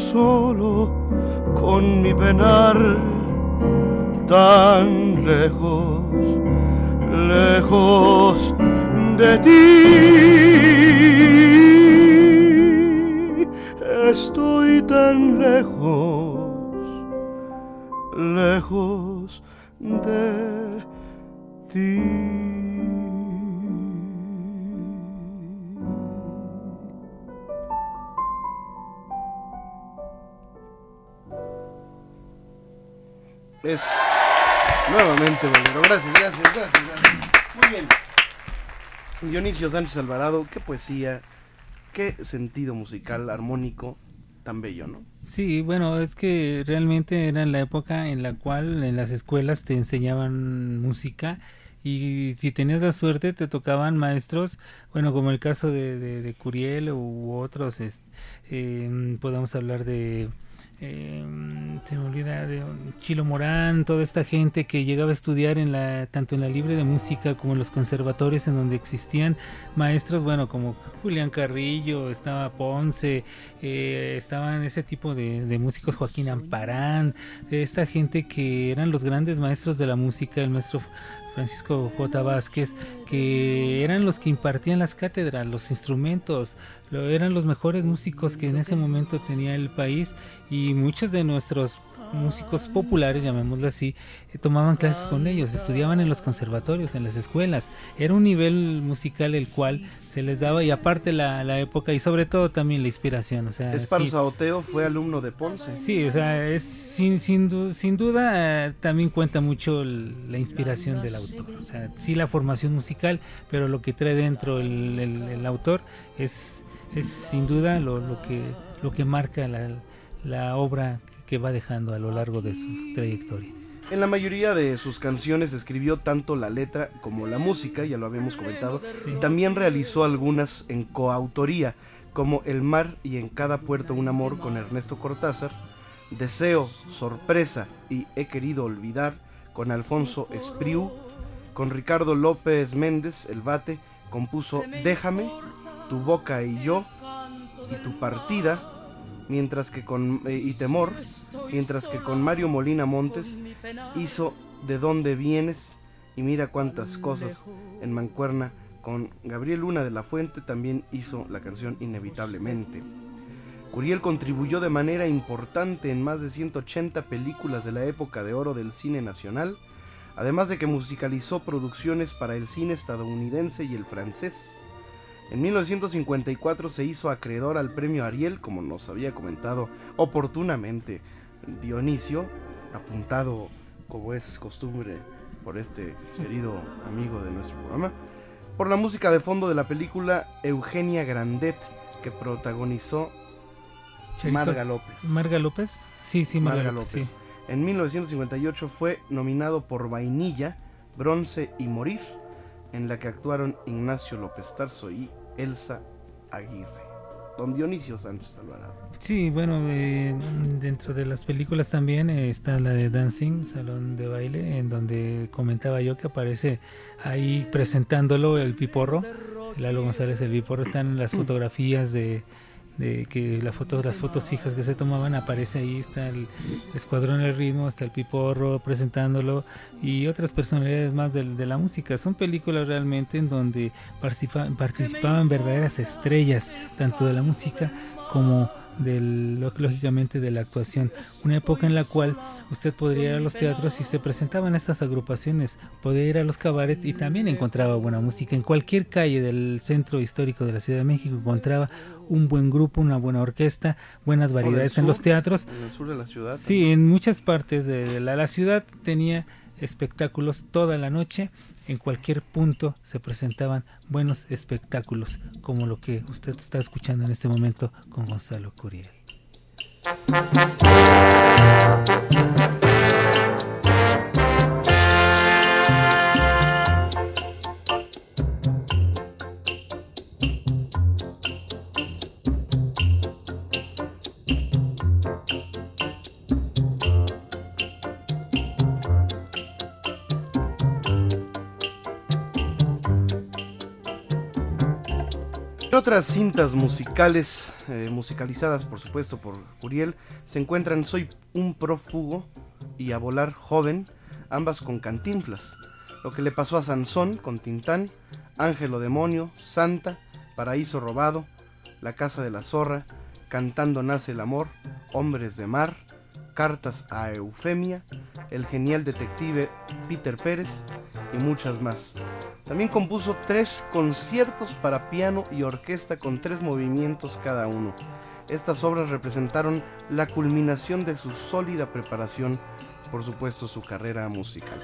Si Es nuevamente bolero. Gracias, gracias, gracias, gracias. Muy bien. Dionisio Sánchez Alvarado, qué poesía, qué sentido musical, armónico, tan bello, ¿no? Sí, bueno, es que realmente era la época en la cual en las escuelas te enseñaban música y si tenías la suerte te tocaban maestros, bueno, como el caso de, de, de Curiel u otros, es, eh, podemos hablar de eh, se me olvida de Chilo Morán, toda esta gente que llegaba a estudiar en la tanto en la libre de música como en los conservatorios en donde existían maestros, bueno, como Julián Carrillo, estaba Ponce, eh, estaban ese tipo de, de, músicos, Joaquín Amparán, esta gente que eran los grandes maestros de la música, el maestro Francisco J. Vázquez, que eran los que impartían las cátedras, los instrumentos, lo, eran los mejores músicos que en ese momento tenía el país y muchos de nuestros músicos populares, llamémoslo así, eh, tomaban clases con ellos, estudiaban en los conservatorios, en las escuelas. Era un nivel musical el cual se les daba y aparte la, la época y sobre todo también la inspiración. O sea, Esparza sí. Oteo fue alumno de Ponce. Sí, o sea, es, sin, sin, sin duda eh, también cuenta mucho el, la inspiración del autor. O sea, sí la formación musical, pero lo que trae dentro el, el, el autor es, es sin duda lo, lo, que, lo que marca la, la obra que va dejando a lo largo de su trayectoria. En la mayoría de sus canciones escribió tanto la letra como la música, ya lo habíamos comentado, sí. y también realizó algunas en coautoría, como El mar y en cada puerto un amor con Ernesto Cortázar, Deseo, Sorpresa y He querido olvidar con Alfonso Espriu, con Ricardo López Méndez, El Bate, compuso Déjame Tu boca y yo y Tu partida, mientras que con eh, y Temor, mientras que con Mario Molina Montes hizo De dónde vienes y mira cuántas cosas en Mancuerna con Gabriel Luna de la Fuente también hizo la canción Inevitablemente. Curiel contribuyó de manera importante en más de 180 películas de la época de oro del cine nacional, además de que musicalizó producciones para el cine estadounidense y el francés. En 1954 se hizo acreedor al premio Ariel, como nos había comentado oportunamente Dionisio, apuntado como es costumbre por este querido amigo de nuestro programa, por la música de fondo de la película Eugenia Grandet, que protagonizó Marga López. Marga López, sí, sí, Marga, López. En 1958 fue nominado por Vainilla, Bronce y Morir, en la que actuaron Ignacio López Tarso y Elsa Aguirre. Don Dionisio Sánchez Alvarado. Sí, bueno, eh, dentro de las películas también eh, está la de Dancing, Salón de Baile, en donde comentaba yo que aparece ahí presentándolo el Piporro, Lalo González el Piporro, están en las fotografías de, de que la foto, las fotos fijas que se tomaban aparece ahí, está el Escuadrón del Ritmo, está el Piporro presentándolo y otras personalidades más de, la música. Son películas realmente en donde participaban verdaderas estrellas, tanto de la música como del, lógicamente de la actuación. Una época en la cual usted podría ir a los teatros y se presentaban estas agrupaciones, podía ir a los cabarets y también encontraba buena música. En cualquier calle del centro histórico de la Ciudad de México encontraba un buen grupo, una buena orquesta, buenas variedades en los teatros. En el sur de la ciudad. Sí, en muchas partes de la, la ciudad tenía espectáculos toda la noche. En cualquier punto se presentaban buenos espectáculos, como lo que usted está escuchando en este momento con Gonzalo Curiel. Otras cintas musicales, eh, musicalizadas por supuesto por Uriel, se encuentran Soy un prófugo y A volar joven, ambas con cantinflas. Lo que le pasó a Sansón con Tintán, Ángelo Demonio, Santa, Paraíso Robado, La Casa de la Zorra, Cantando Nace el Amor, Hombres de Mar, Cartas a Eufemia, el genial detective Peter Pérez y muchas más. También compuso tres conciertos para piano y orquesta con tres movimientos cada uno. Estas obras representaron la culminación de su sólida preparación, por supuesto su carrera musical.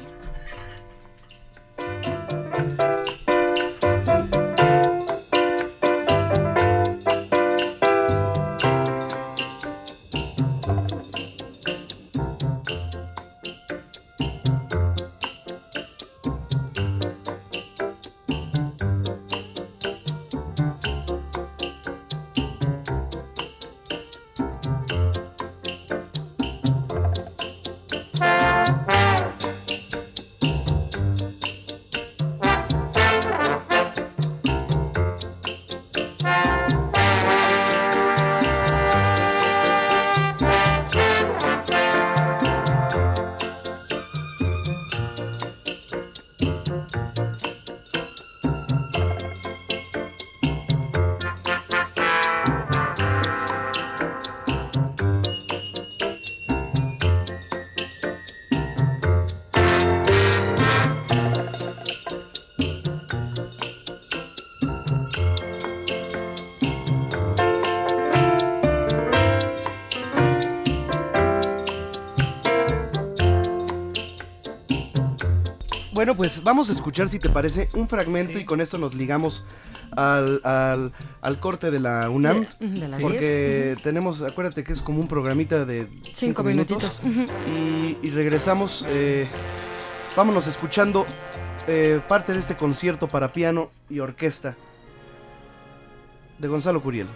Bueno, pues vamos a escuchar, si te parece, un fragmento y con esto nos ligamos al, al, corte de la UNAM. porque tenemos, acuérdate que es como un programita de cinco, minutitos. y, regresamos. Eh, vámonos escuchando eh, parte de este concierto para piano y orquesta de Gonzalo Curiel.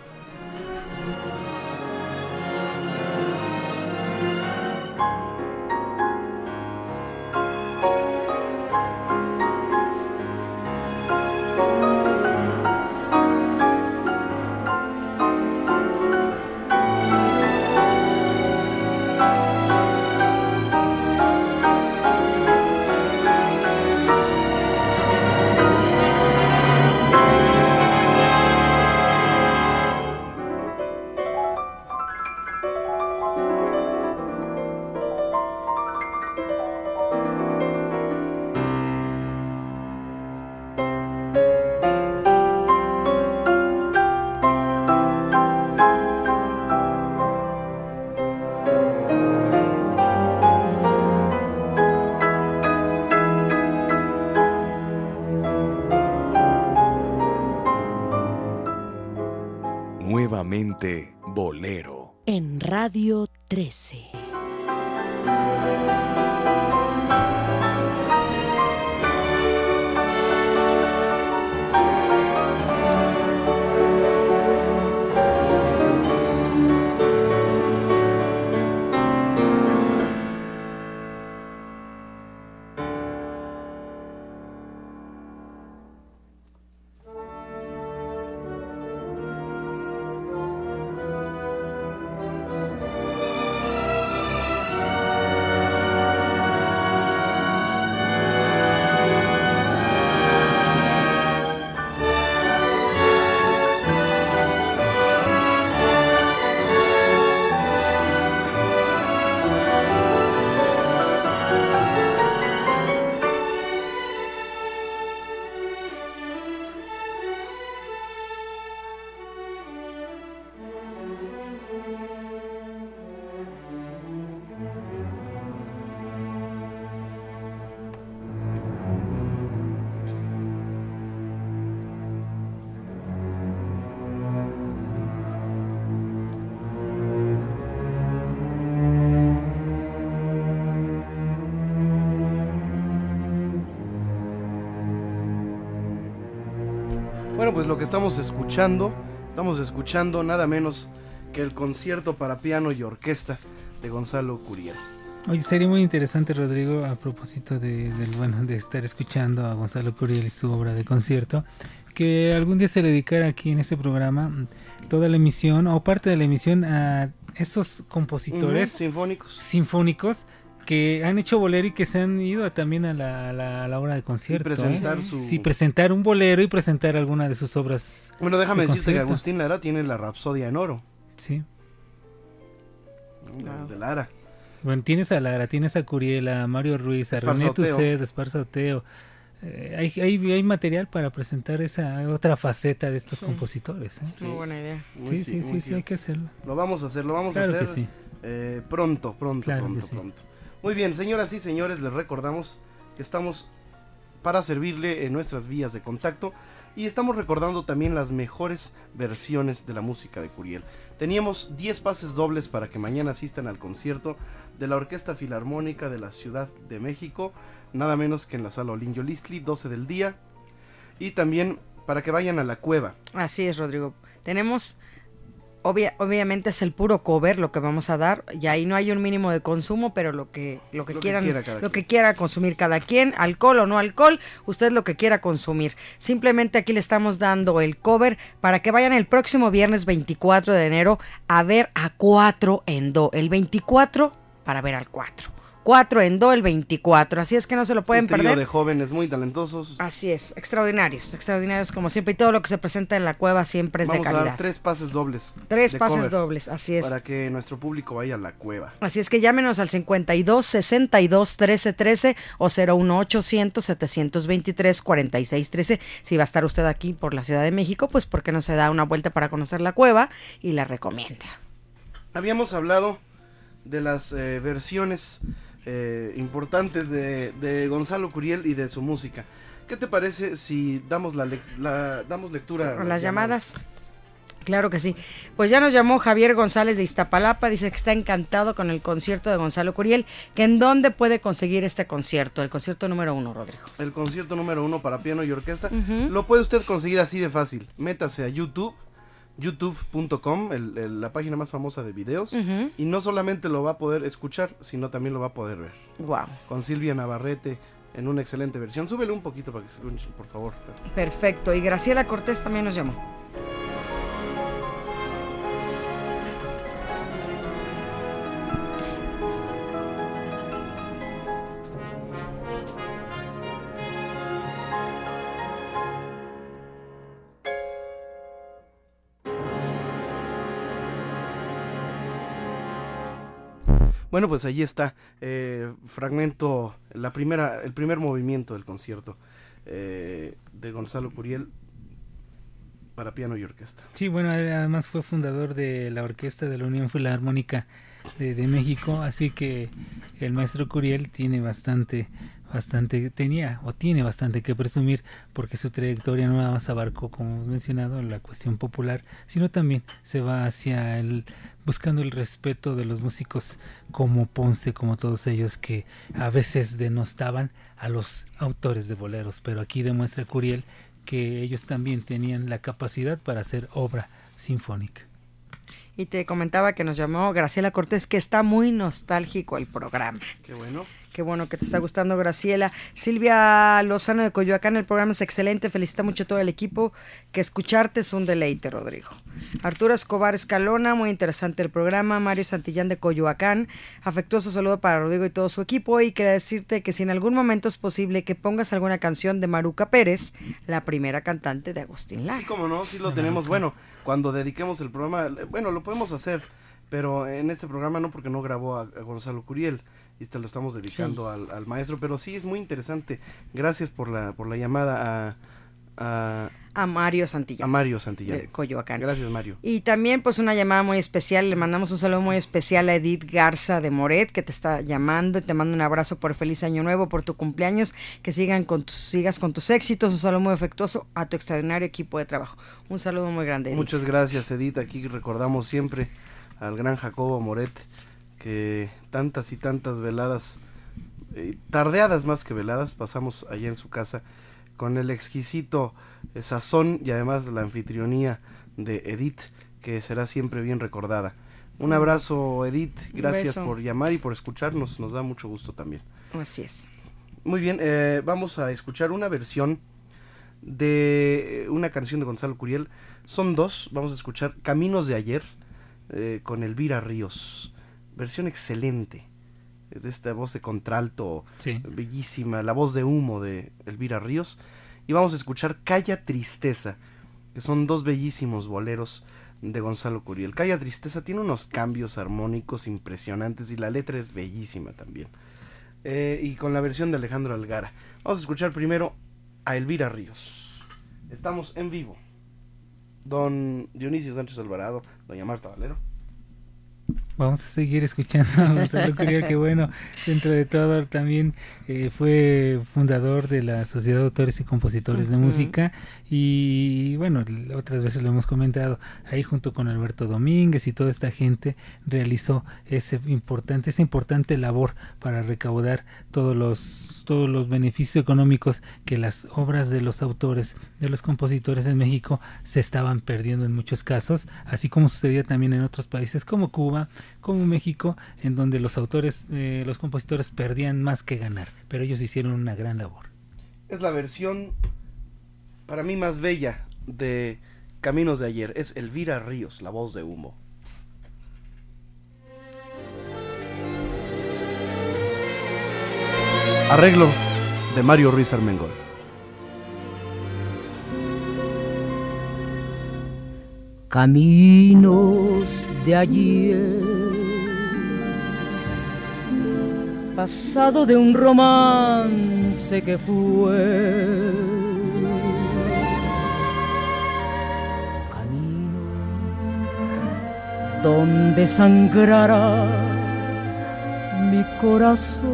Lo que estamos escuchando, estamos escuchando nada menos que el concierto para piano y orquesta de Gonzalo Curiel. Oye, sería muy interesante, Rodrigo, a propósito de, del, bueno, de estar escuchando a Gonzalo Curiel y su obra de concierto, que algún día se le dedicara aquí en este programa toda la emisión o parte de la emisión a esos compositores Ujú, sinfónicos. sinfónicos que han hecho bolero y que se han ido también a la, a la- a la obra de concierto. presentar ¿eh? su- Sí, presentar un bolero y presentar alguna de sus obras. Bueno, déjame de decirte que. Agustín Lara tiene la Rapsodia en oro. Sí. De, de Lara. Bueno, tienes a Lara, tienes a Curiel, a Mario Ruiz, a René Oteo. Tusset, Esparza Oteo. Eh, hay, hay, hay material para presentar esa otra faceta de estos Sí. compositores. ¿eh? Muy buena idea. Sí, sí, sí, sí, hay que hacerlo. Lo vamos a hacer, lo vamos Claro a que hacer sí. eh, pronto, pronto, Claro pronto, que sí. pronto. Muy bien, señoras y señores, les recordamos que estamos para servirle en nuestras vías de contacto y estamos recordando también las mejores versiones de la música de Curiel. Teníamos 10 pases dobles para que mañana asistan al concierto de la Orquesta Filarmónica de la Ciudad de México, nada menos que en la sala Olinjo Listli, 12 del día, y también para que vayan a la cueva. Así es, Rodrigo. Tenemos, obvia- obviamente es el puro cover lo que vamos a dar, y ahí no hay un mínimo de consumo, pero lo que, lo que Lo que quieran, quiera lo que quiera consumir cada quien, alcohol o no alcohol, usted lo que quiera consumir. Simplemente aquí le estamos dando el cover para que vayan el próximo viernes 24 de enero a ver a 4 en do. El 24 para ver al 4. 4 en do el 24. Así es que no se lo pueden Un trío perder. de jóvenes muy talentosos. Así es, extraordinarios, extraordinarios como siempre. Y todo lo que se presenta en la cueva siempre es Vamos de a calidad. dar tres pases dobles. Tres pases cover dobles, así es. Para que nuestro público vaya a la cueva. Así es que llámenos al 52 62 13 13 o 01 800 723 46 13. Si va a estar usted aquí por la Ciudad de México, pues ¿por qué no se da una vuelta para conocer la cueva y la recomienda? Habíamos hablado de las eh, versiones eh, importantes de, de Gonzalo Curiel y de su música. ¿Qué te parece si damos la, la- damos lectura a Con las llamadas. Claro que sí. Pues ya nos llamó Javier González de Iztapalapa, dice que está encantado con el concierto de Gonzalo Curiel, que en dónde puede conseguir este concierto, el concierto número uno, Rodrigo. El concierto número uno para piano y orquesta. Lo puede usted conseguir así de fácil. Métase a YouTube, youtube.com, la página más famosa de videos. Y no solamente lo va a poder escuchar, sino también lo va a poder ver. Wow. Con Silvia Navarrete en una excelente versión. Súbele un poquito para que se escuchen, por favor. Perfecto. Y Graciela Cortés también nos llamó. Bueno, pues ahí está. eh, fragmento, la primera, el primer movimiento del concierto eh, de Gonzalo Curiel para piano y orquesta. Sí, bueno, además fue fundador de la orquesta de la Unión Filarmónica de México, así que el maestro Curiel tiene bastante bastante tenía o tiene bastante que presumir porque su trayectoria no nada más abarcó como hemos mencionado la cuestión popular sino también se va hacia el buscando el respeto de los músicos como Ponce como todos ellos que a veces denostaban a los autores de boleros pero aquí demuestra Curiel que ellos también tenían la capacidad para hacer obra sinfónica y te comentaba que nos llamó Graciela Cortés, que está muy nostálgico el programa. Qué bueno. Qué bueno que te está gustando, Graciela. Silvia Lozano de Coyoacán, el programa es excelente. Felicita mucho a todo el equipo. Que escucharte es un deleite, Rodrigo. Arturo Escobar Escalona, muy interesante el programa. Mario Santillán de Coyoacán, afectuoso saludo para Rodrigo y todo su equipo. Y quería decirte que si en algún momento es posible que pongas alguna canción de Maruca Pérez, la primera cantante de Agustín Lara. Sí, como no, sí lo tenemos. Bueno, cuando dediquemos el programa, bueno, lo podemos hacer, pero en este programa no porque no grabó a, a Gonzalo Curiel y te lo estamos dedicando Sí. al, al maestro, pero sí es muy interesante. Gracias por la, por la llamada a, a, A Mario Santillán. a Mario Santillán. de Coyoacán. Gracias, Mario. Y también pues una llamada muy especial, le mandamos un saludo muy especial a Edith Garza de Moret que te está llamando y te mando un abrazo por feliz año nuevo, por tu cumpleaños, que sigan con tus, sigas con tus éxitos, un saludo muy afectuoso a tu extraordinario equipo de trabajo. Un saludo muy grande. Edith. Muchas gracias, Edith. Aquí recordamos siempre al gran Jacobo Moret, que tantas y tantas veladas, eh, tardeadas más que veladas, pasamos allá en su casa con el exquisito eh, sazón y además la anfitrionía de Edith, que será siempre bien recordada. Un abrazo, Edith. Gracias por llamar y por escucharnos. Nos da mucho gusto también. Así es. Muy bien, eh, vamos a escuchar una versión de una canción de Gonzalo Curiel. Son dos, vamos a escuchar Caminos de ayer eh, con Elvira Ríos. Versión excelente. De esta voz de contralto Sí. bellísima, la voz de humo de Elvira Ríos. Y vamos a escuchar Calla Tristeza, que son dos bellísimos boleros de Gonzalo Curiel. Calla Tristeza tiene unos cambios armónicos impresionantes y la letra es bellísima también. Eh, y con la versión de Alejandro Algara. Vamos a escuchar primero a Elvira Ríos. Estamos en vivo. Don Dionisio Sánchez Alvarado, doña Marta Valero. Vamos a seguir escuchando a *laughs* Gonzalo Curiel, que bueno, dentro de todo también eh, fue fundador de la Sociedad de Autores y Compositores de. Música y bueno, otras veces lo hemos comentado, ahí junto con Alberto Domínguez y toda esta gente realizó ese importante, esa importante labor para recaudar todos los todos los beneficios económicos que las obras de los autores, de los compositores en México se estaban perdiendo en muchos casos, así como sucedía también en otros países como Cuba, como México, en donde los autores, eh, los compositores perdían más que ganar, pero ellos hicieron una gran labor. Es la versión para mí más bella de Caminos de ayer. Es Elvira Ríos, la voz de humo. Arreglo de Mario Ruiz Armengol. Caminos de ayer, pasado de un romance que fue. Caminos donde sangrará mi corazón.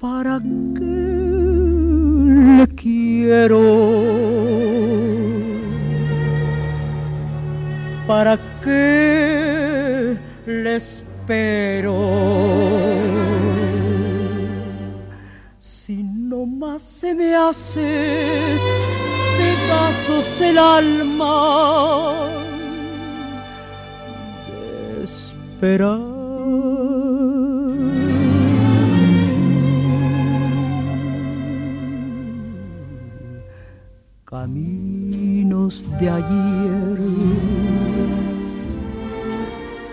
¿Para qué le quiero? ¿Para qué le espero? Si no más se me hace pedazos el alma esperar. Caminos de ayer,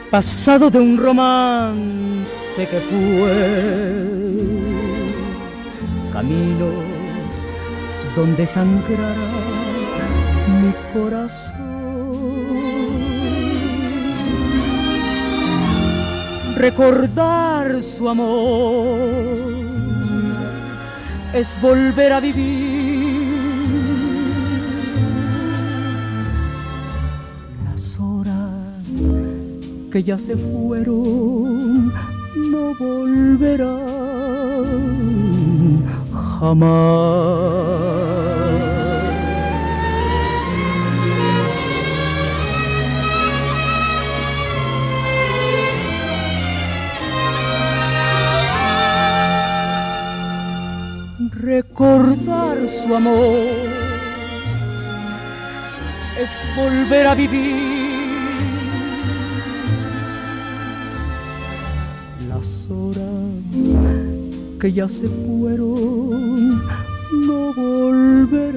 pasado de un romance que fue, caminos donde sangrará mi corazón. Recordar su amor es volver a vivir que ya se fueron no volverán jamás. recordar su amor es volver a vivir que ya se fueron no volverán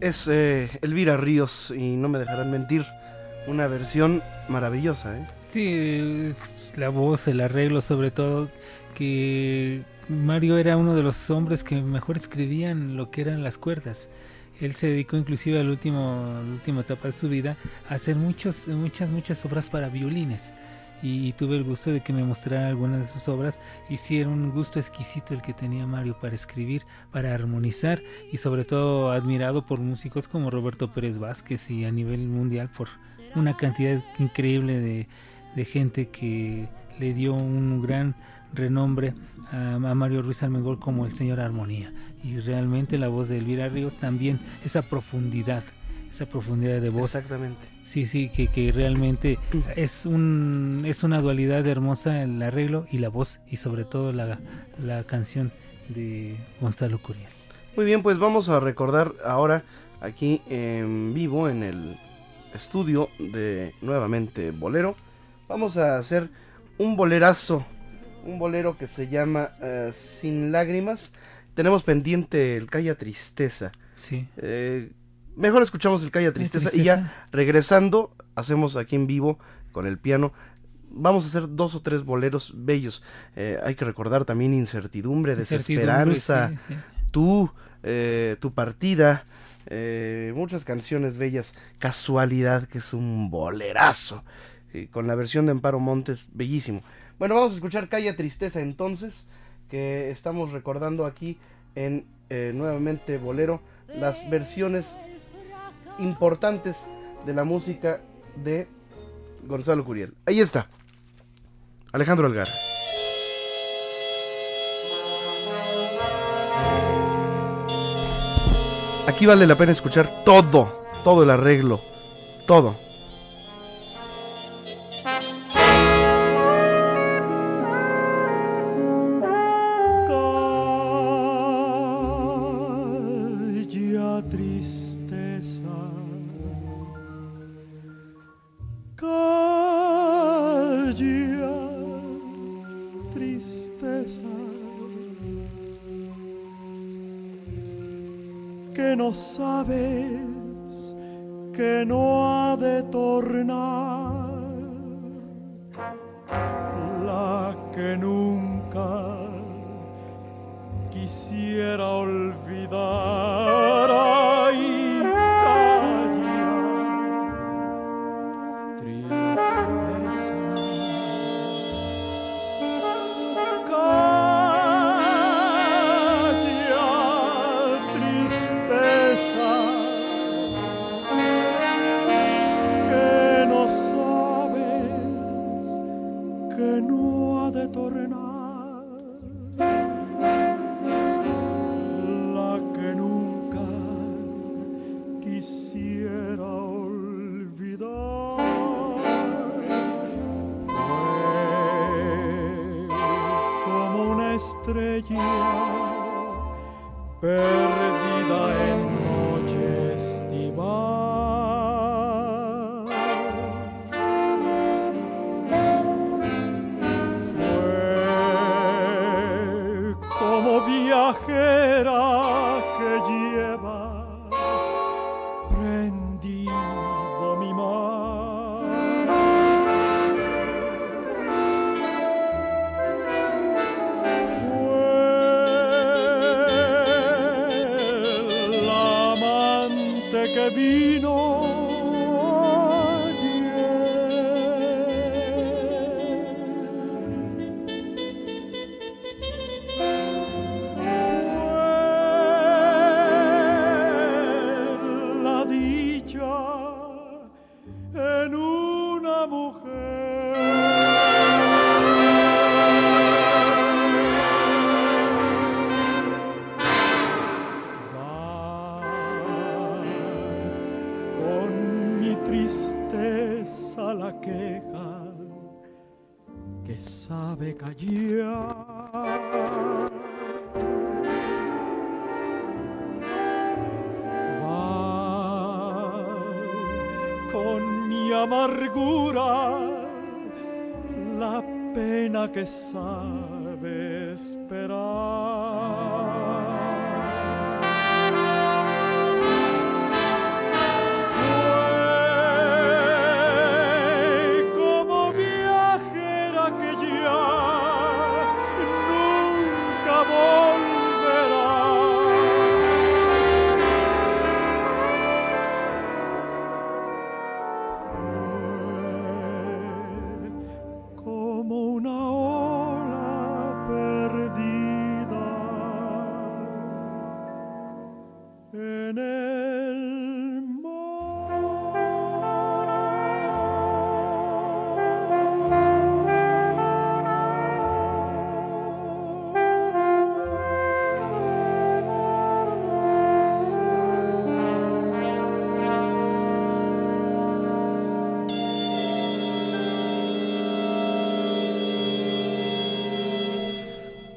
Es eh, Elvira Ríos y no me dejarán mentir, una versión maravillosa. ¿eh? Sí, la voz, el arreglo sobre todo, que Mario era uno de los hombres que mejor escribían lo que eran las cuerdas. Él se dedicó inclusive al último, la última etapa de su vida a hacer muchos, muchas, muchas obras para violines y, tuve el gusto de que me mostrara algunas de sus obras y sí era un gusto exquisito el que tenía Mario para escribir, para armonizar y sobre todo admirado por músicos como Roberto Pérez Vázquez y a nivel mundial por una cantidad increíble de, gente que le dio un gran renombre a, Mario Ruiz Almengol como el señor Armonía y realmente la voz de Elvira Ríos también esa profundidad esa profundidad de voz. Exactamente. Sí, sí, que, que realmente *clears throat* es, un, es una dualidad hermosa el arreglo y la voz y sobre todo la, la canción de Gonzalo Curiel. Muy bien, pues vamos a recordar ahora aquí en vivo en el estudio de nuevamente Bolero. Vamos a hacer un bolerazo, un bolero que se llama uh, Sin Lágrimas. Tenemos pendiente el Calla Tristeza. Sí. Eh, mejor escuchamos el Calla Tristeza, y ya regresando hacemos aquí en vivo con el piano. Vamos a hacer dos o tres boleros bellos. Eh, hay que recordar también Incertidumbre, Desesperanza, Tú, eh, Tu Partida, eh, muchas canciones bellas. Casualidad, que es un bolerazo. con la versión de Amparo Montes, bellísimo. Bueno, vamos a escuchar Calla Tristeza entonces, que estamos recordando aquí en nuevamente Bolero, las versiones importantes de la música de Gonzalo Curiel. Ahí está. Alejandro Algar. Aquí vale la pena escuchar todo, todo el arreglo, todo. sabes que no ha de tornar.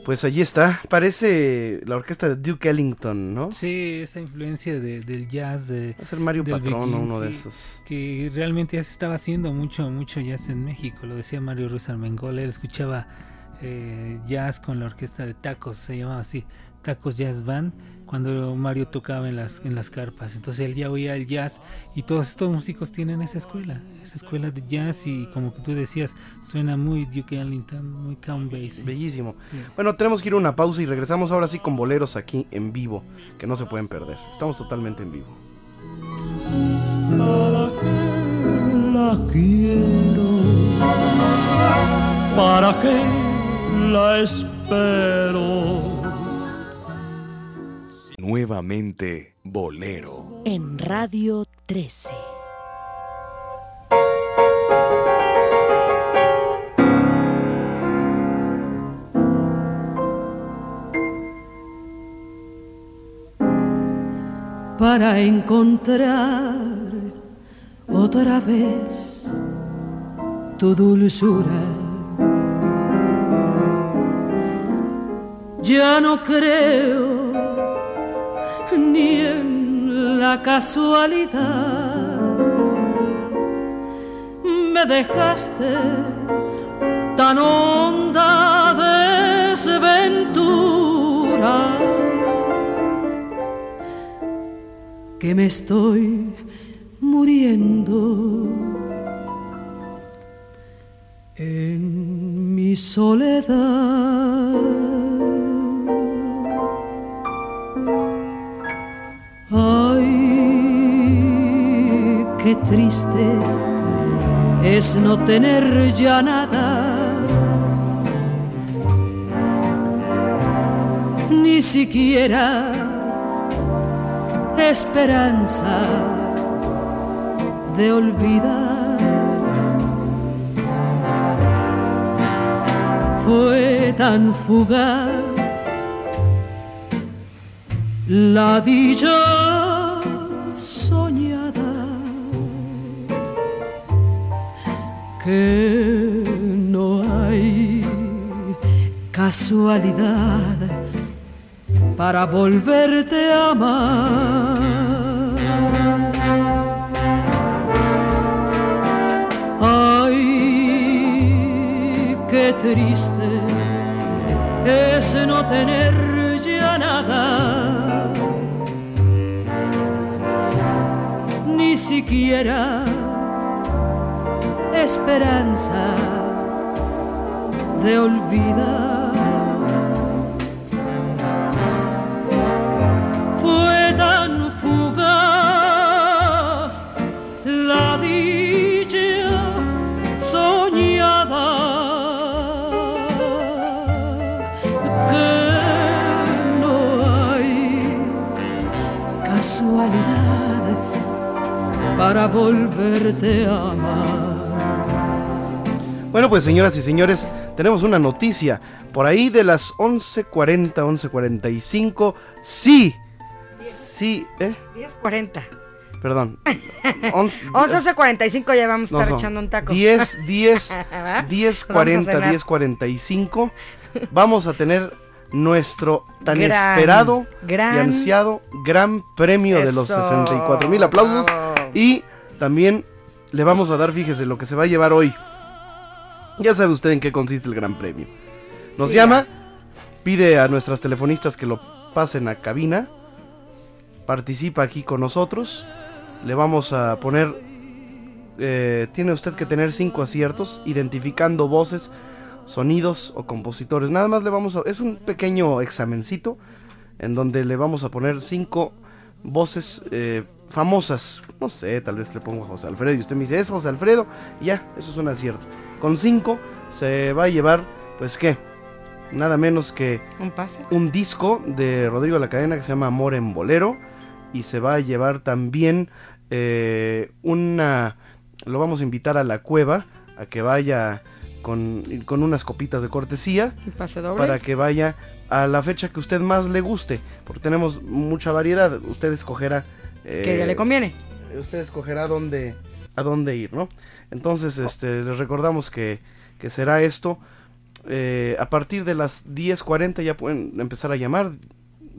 Pues allí está. Parece la orquesta de Duke Ellington, ¿no? Sí, esa influencia de- del jazz. De, Va a ser Mario Patrón, Begin, uno de esos. Que realmente ya se estaba haciendo mucho, mucho jazz en México. Lo decía Mario Ruiz Armengol. Él escuchaba eh, jazz con la orquesta de Tacos, se llamaba así, Tacos Jazz Band, cuando Mario tocaba en las, en las carpas. Entonces él ya oía el jazz y todos estos músicos tienen esa escuela, esa escuela de jazz y como que tú decías, suena muy Duke Ellington, muy Count Basie. Bellísimo. Sí. Bueno, tenemos que ir a una pausa y regresamos ahora sí con boleros aquí en vivo, que no se pueden perder. Estamos totalmente en vivo. ¿Para qué la quiero? ¿Para qué la espero? Nuevamente Bolero. En Radio 13. para encontrar otra vez tu dulzura. Ya no creo ni en la casualidad. Me dejaste tan honda desventura que me estoy muriendo en mi soledad. Ay, qué triste es no tener ya nada. Ni siquiera esperanza de olvidar. Fue tan fugaz la dicha soñada que no hay casualidad para volverte a amar. Ay, qué triste es no tener siquiera esperanza de olvidar. Para volverte a amar. Bueno, pues señoras y señores, tenemos una noticia. Por ahí de las 11.40, 11.45, sí, sí, ¿eh? 10.40. Perdón. *laughs* 11, 11.45 ya vamos a no, estar son echando un taco. 10, 10, ¿Va? 10, Vamos a 40, cenar. 10, 45. Vamos a tener nuestro tan Gran, esperado gran. y ansiado gran premio de los Eso. 64 mil aplausos. Y también le vamos a dar, fíjese, lo que se va a llevar hoy. Ya sabe usted en qué consiste el gran premio. Nos Sí, llama, pide a nuestras telefonistas que lo pasen a cabina, participa aquí con nosotros, le vamos a poner, eh, tiene usted que tener cinco aciertos, identificando voces, sonidos o compositores. Nada más le vamos a, es un pequeño examencito en donde le vamos a poner cinco voces eh, famosas. No sé, tal vez le pongo a José Alfredo y usted me dice, es José Alfredo, y ya, eso es un acierto. Con cinco se va a llevar, pues qué, nada menos que Un pase. un disco de Rodrigo La Cadena que se llama Amor en Bolero y se va a llevar también eh, una lo vamos a invitar a la cueva a que vaya con, con unas copitas de cortesía Un pase doble. para que vaya a la fecha que usted más le guste porque tenemos mucha variedad usted escogerá eh, Que ya le conviene. usted escogerá dónde a dónde ir no entonces este les recordamos que, que será esto. Eh, a partir de las 10.40 ya pueden empezar a llamar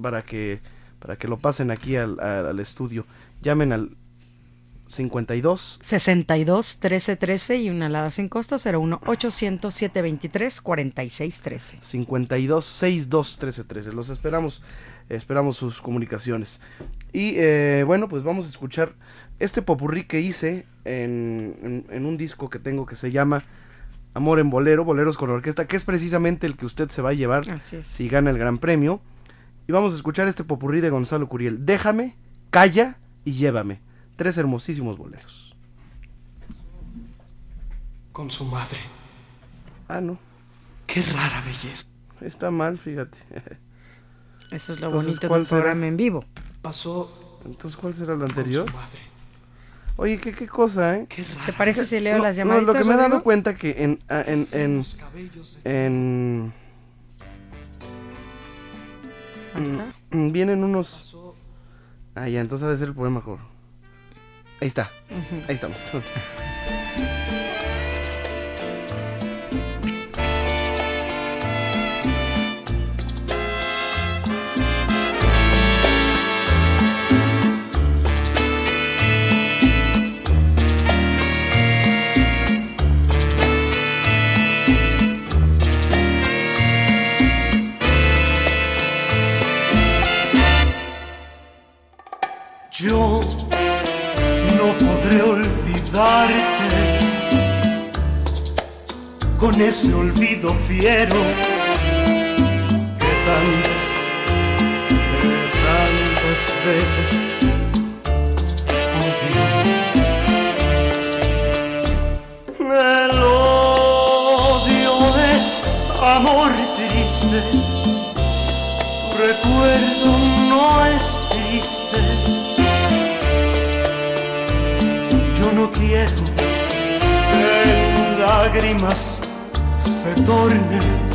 para que para que lo pasen aquí al, al- al estudio. Llamen al 52 62 13 13 y una alada sin costo 01 800 723 46 13. 52 62 13 13 los esperamos esperamos sus comunicaciones y eh, bueno pues vamos a escuchar este popurrí que hice en, en- en un disco que tengo que se llama Amor en Bolero, Boleros con Orquesta, que es precisamente el que usted se va a llevar si gana el Gran Premio. Y vamos a escuchar este popurrí de Gonzalo Curiel. Déjame, calla y llévame. Tres hermosísimos boleros. Con su madre. Ah, no. Qué rara belleza. Está mal, fíjate. Eso es lo Entonces, bonito de ¿cuál un será? programa en vivo. Pasó Entonces, ¿cuál será el anterior? su madre. Oye, ¿qué, qué cosa, eh? ¿Te parece si leo No, las no, llamadas? lo que me he dado cuenta que en... ah, en, en, en- mm, vienen unos... Ah, ya, entonces ha de ser el poema mejor. Ahí está. Ahí estamos. Yo no podré olvidarte con ese olvido fiero que tantas, que tantas veces odié. El odio es amor triste, tu recuerdo no es triste. Yo no quiero que en lágrimas se tornen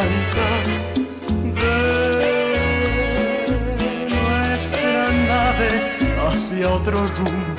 blanca de nuestra nave hacia otro rumbo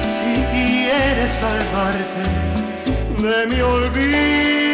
si quieres salvarte de mi olvido.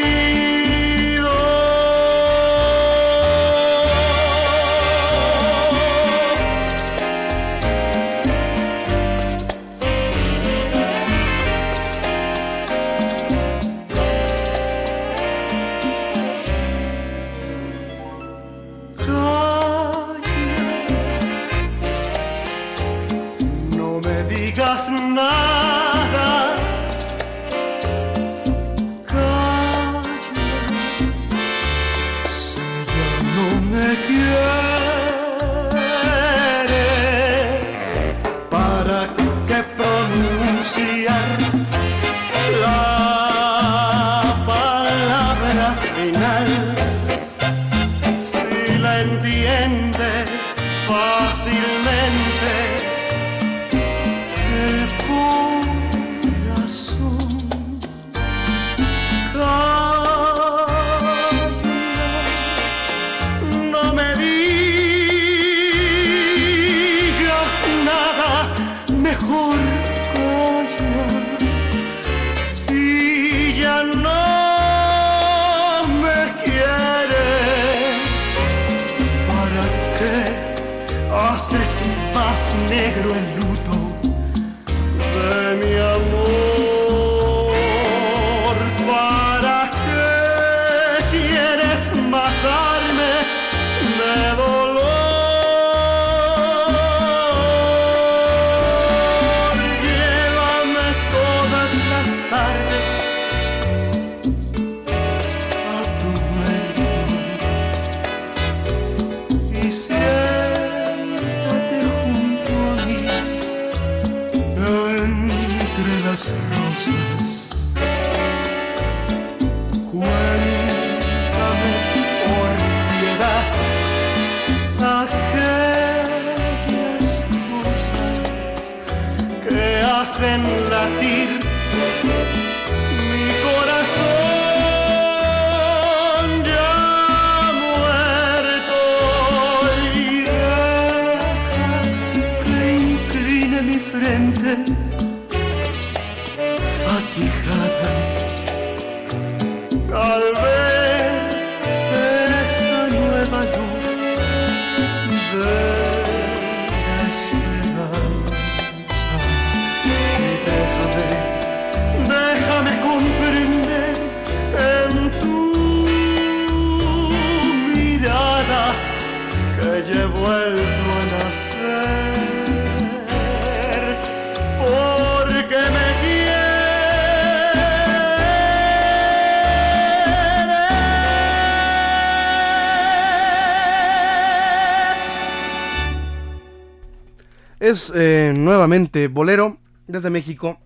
Negro el luto Es eh, nuevamente Bolero desde México,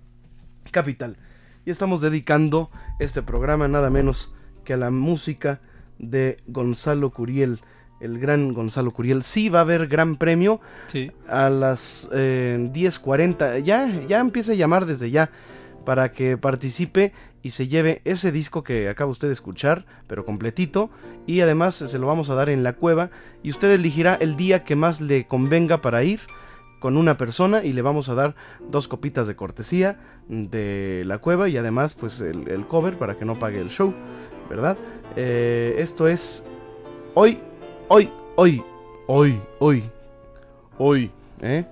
capital. Y estamos dedicando este programa nada menos que a la música de Gonzalo Curiel, el gran Gonzalo Curiel. Sí va a haber gran premio Sí. a las eh, 10.40. Ya, ya empieza a llamar desde ya para que participe y se lleve ese disco que acaba usted de escuchar, pero completito. Y además se lo vamos a dar en la cueva y usted elegirá el día que más le convenga para ir con una persona y le vamos a dar dos copitas de cortesía de la cueva y además pues el, el cover para que no pague el show, ¿verdad? Eh, esto es hoy, hoy, hoy, hoy, hoy, hoy, ¿eh?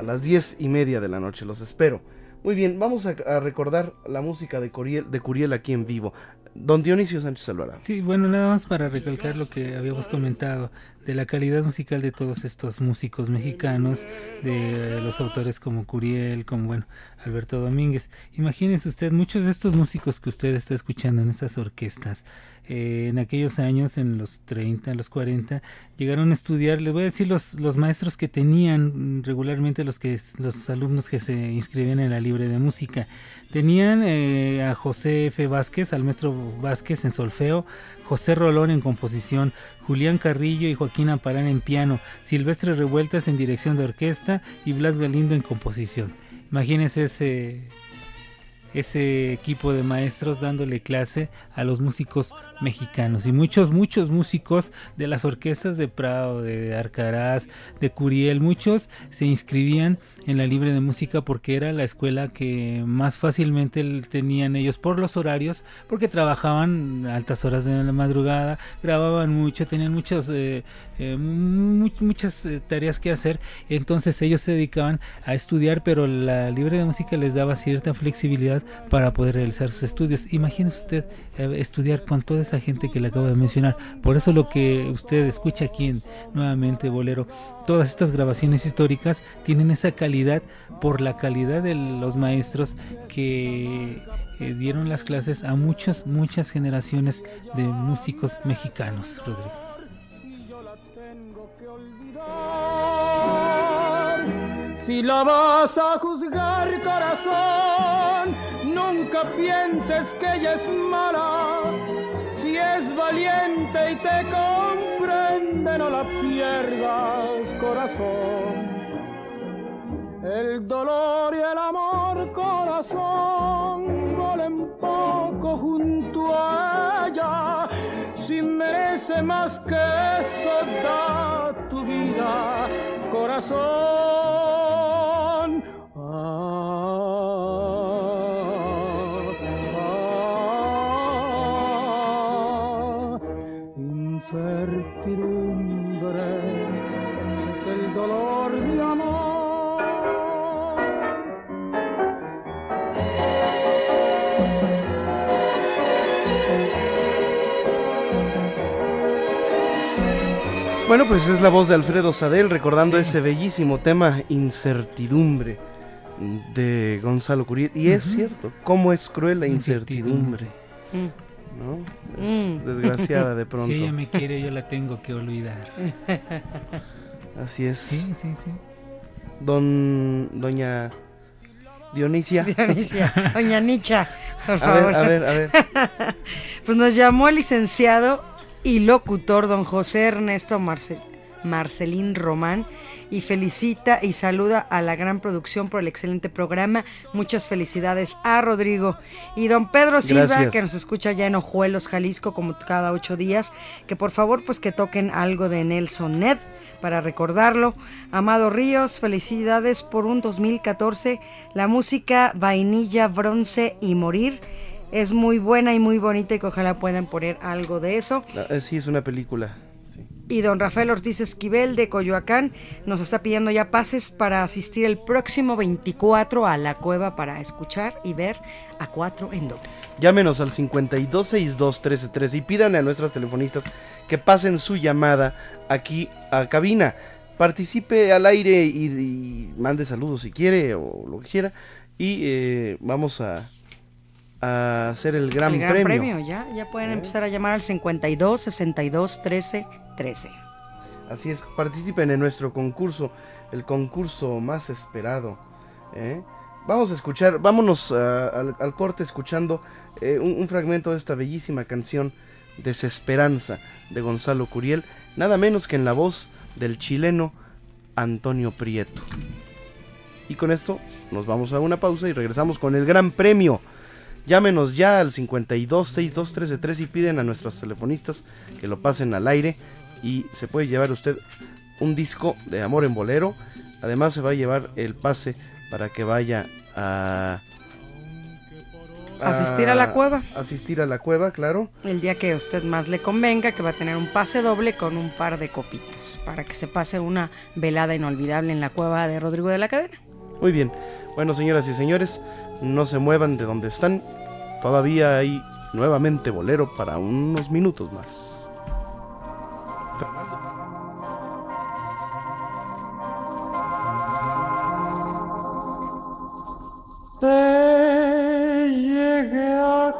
A las diez y media de la noche, los espero. Muy bien, vamos a, a recordar la música de Curiel, de Curiel aquí en vivo. Don Dionisio Sánchez Alvarado. Sí, bueno, nada más para recalcar lo que habíamos comentado de la calidad musical de todos estos músicos mexicanos, de los autores como Curiel, como bueno, Alberto Domínguez. Imagínense usted, muchos de estos músicos que usted está escuchando en estas orquestas, en aquellos años, en los 30, los 40, llegaron a estudiar, les voy a decir los, los maestros que tenían regularmente los que los alumnos que se inscribían en la libre de música. Tenían eh, a José F. Vázquez, al maestro Vázquez en solfeo, José Rolón en composición, Julián Carrillo y Joaquín Amparán en piano, Silvestre Revueltas en dirección de orquesta y Blas Galindo en composición. Imagínense ese, ese equipo de maestros dándole clase a los músicos mexicanos. Y muchos muchos músicos de las orquestas de Prado, de Arcaraz, de Curiel, muchos se inscribían en la libre de música porque era la escuela que más fácilmente tenían ellos por los horarios, porque trabajaban altas horas de la madrugada, grababan mucho, tenían muchas eh, eh, muchas eh, tareas que hacer, entonces ellos se dedicaban a estudiar, pero la libre de música les daba cierta flexibilidad para poder realizar sus estudios. Imagínese usted estudiar con toda esa gente que le acabo de mencionar. Por eso lo que usted escucha aquí en nuevamente Bolero, todas estas grabaciones históricas tienen esa calidad por la calidad de los maestros que eh, dieron las clases a muchas, muchas generaciones de músicos mexicanos, Rodrigo. Si la vas a juzgar, corazón, nunca pienses que ella es mala. Si es valiente y te comprende, no la pierdas, corazón. El dolor y el amor, corazón, volen poco junto a ella. Si merece más que eso, da tu vida, corazón. incertidumbre Bueno, pues es la voz de Alfredo Sadel recordando ese bellísimo tema Incertidumbre de Gonzalo Curiel. Y es cierto, cómo es cruel la incertidumbre. Mm. ¿no? Es mm. desgraciada de *laughs* pronto. Si ella me quiere, yo la tengo que olvidar. *laughs* Así es. Sí, sí, sí. Don, doña Dionisia. *laughs* Dionisia, doña Nicha, por favor. A ver, a ver, a ver. pues nos llamó el licenciado y locutor don José Ernesto Marcel, Marcelín Román y felicita y saluda a la gran producción por el excelente programa. Muchas felicidades a Rodrigo y don Pedro Silva, que nos escucha ya en Ojuelos, Jalisco, como cada ocho días, que por favor pues que toquen algo de Nelson Ned para recordarlo. Amado Ríos, felicidades por un 2014. La música Vainilla, Bronce y Morir es muy buena y muy bonita y que ojalá puedan poner algo de eso. Eh, sí, es una película. Y don Rafael Ortiz Esquivel de Coyoacán nos está pidiendo ya pases para asistir el próximo 24 a la cueva para escuchar y ver a cuatro en do. Llámenos al 52621313 y pídanle a nuestras telefonistas que pasen su llamada aquí a cabina. Participe al aire y, mande saludos si quiere o lo que quiera. Y eh, vamos a, a hacer el gran, el gran premio. Ya, ya pueden empezar a llamar al 52 62 13 13. Así es, participen en nuestro concurso, el concurso más esperado. ¿eh? Vamos a escuchar, vámonos al, corte escuchando eh, un, fragmento de esta bellísima canción Desesperanza de Gonzalo Curiel, nada menos que en la voz del chileno Antonio Prieto. Y con esto nos vamos a una pausa y regresamos con el gran premio. Llámenos ya al 52 62 13 y piden a nuestros telefonistas que lo pasen al aire y se puede llevar usted un disco de Amor en Bolero. Además se va a llevar el pase para que vaya a, asistir a la cueva. Asistir a la cueva, claro. El día que a usted más le convenga, que va a tener un pase doble con un par de copitas, para que se pase una velada inolvidable en la cueva de Rodrigo de la Cadena. Muy bien. Bueno, señoras y señores, no se muevan de donde están. Todavía hay nuevamente bolero para unos minutos más. Te llegué a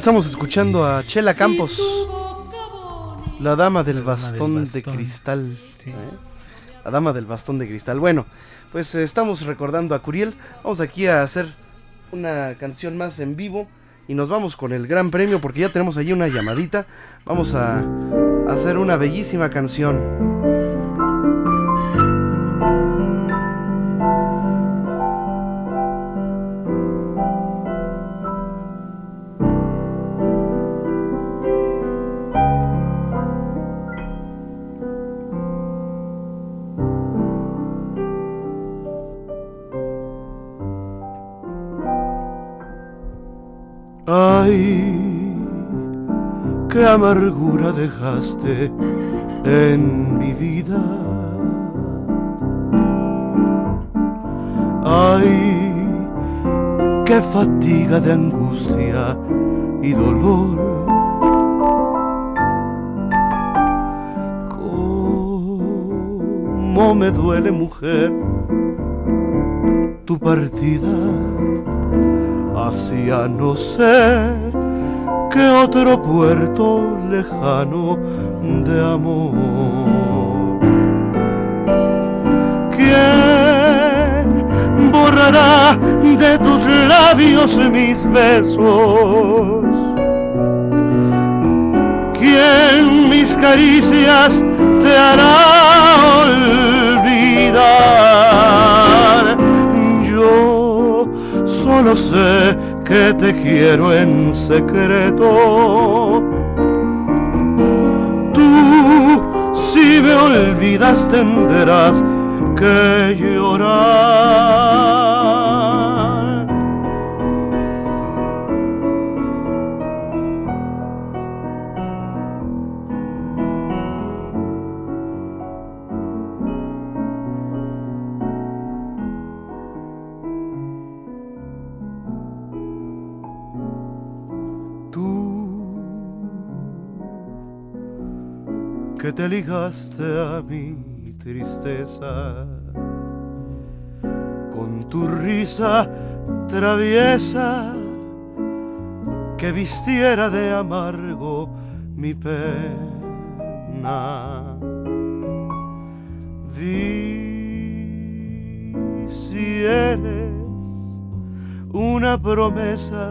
Estamos escuchando a Chela Campos, la dama del bastón, de bastón. cristal. ¿eh? La dama del bastón de cristal. Bueno, pues eh, estamos recordando a Curiel. Vamos aquí a hacer una canción más en vivo y nos vamos con el gran premio porque ya tenemos allí una llamadita. Vamos a hacer una bellísima canción. Amargura dejaste en mi vida. Ay, qué fatiga de angustia y dolor. Cómo me duele, mujer, tu partida hacia no sé qué otro puerto lejano de amor. ¿Quién borrará de tus labios mis besos? ¿Quién mis caricias te hará olvidar? Yo solo sé que te quiero en secreto. Tú, si me olvidas, tendrás que llorar. Que te ligaste a mi tristeza con tu risa traviesa que vistiera de amargo mi pena. Di si eres una promesa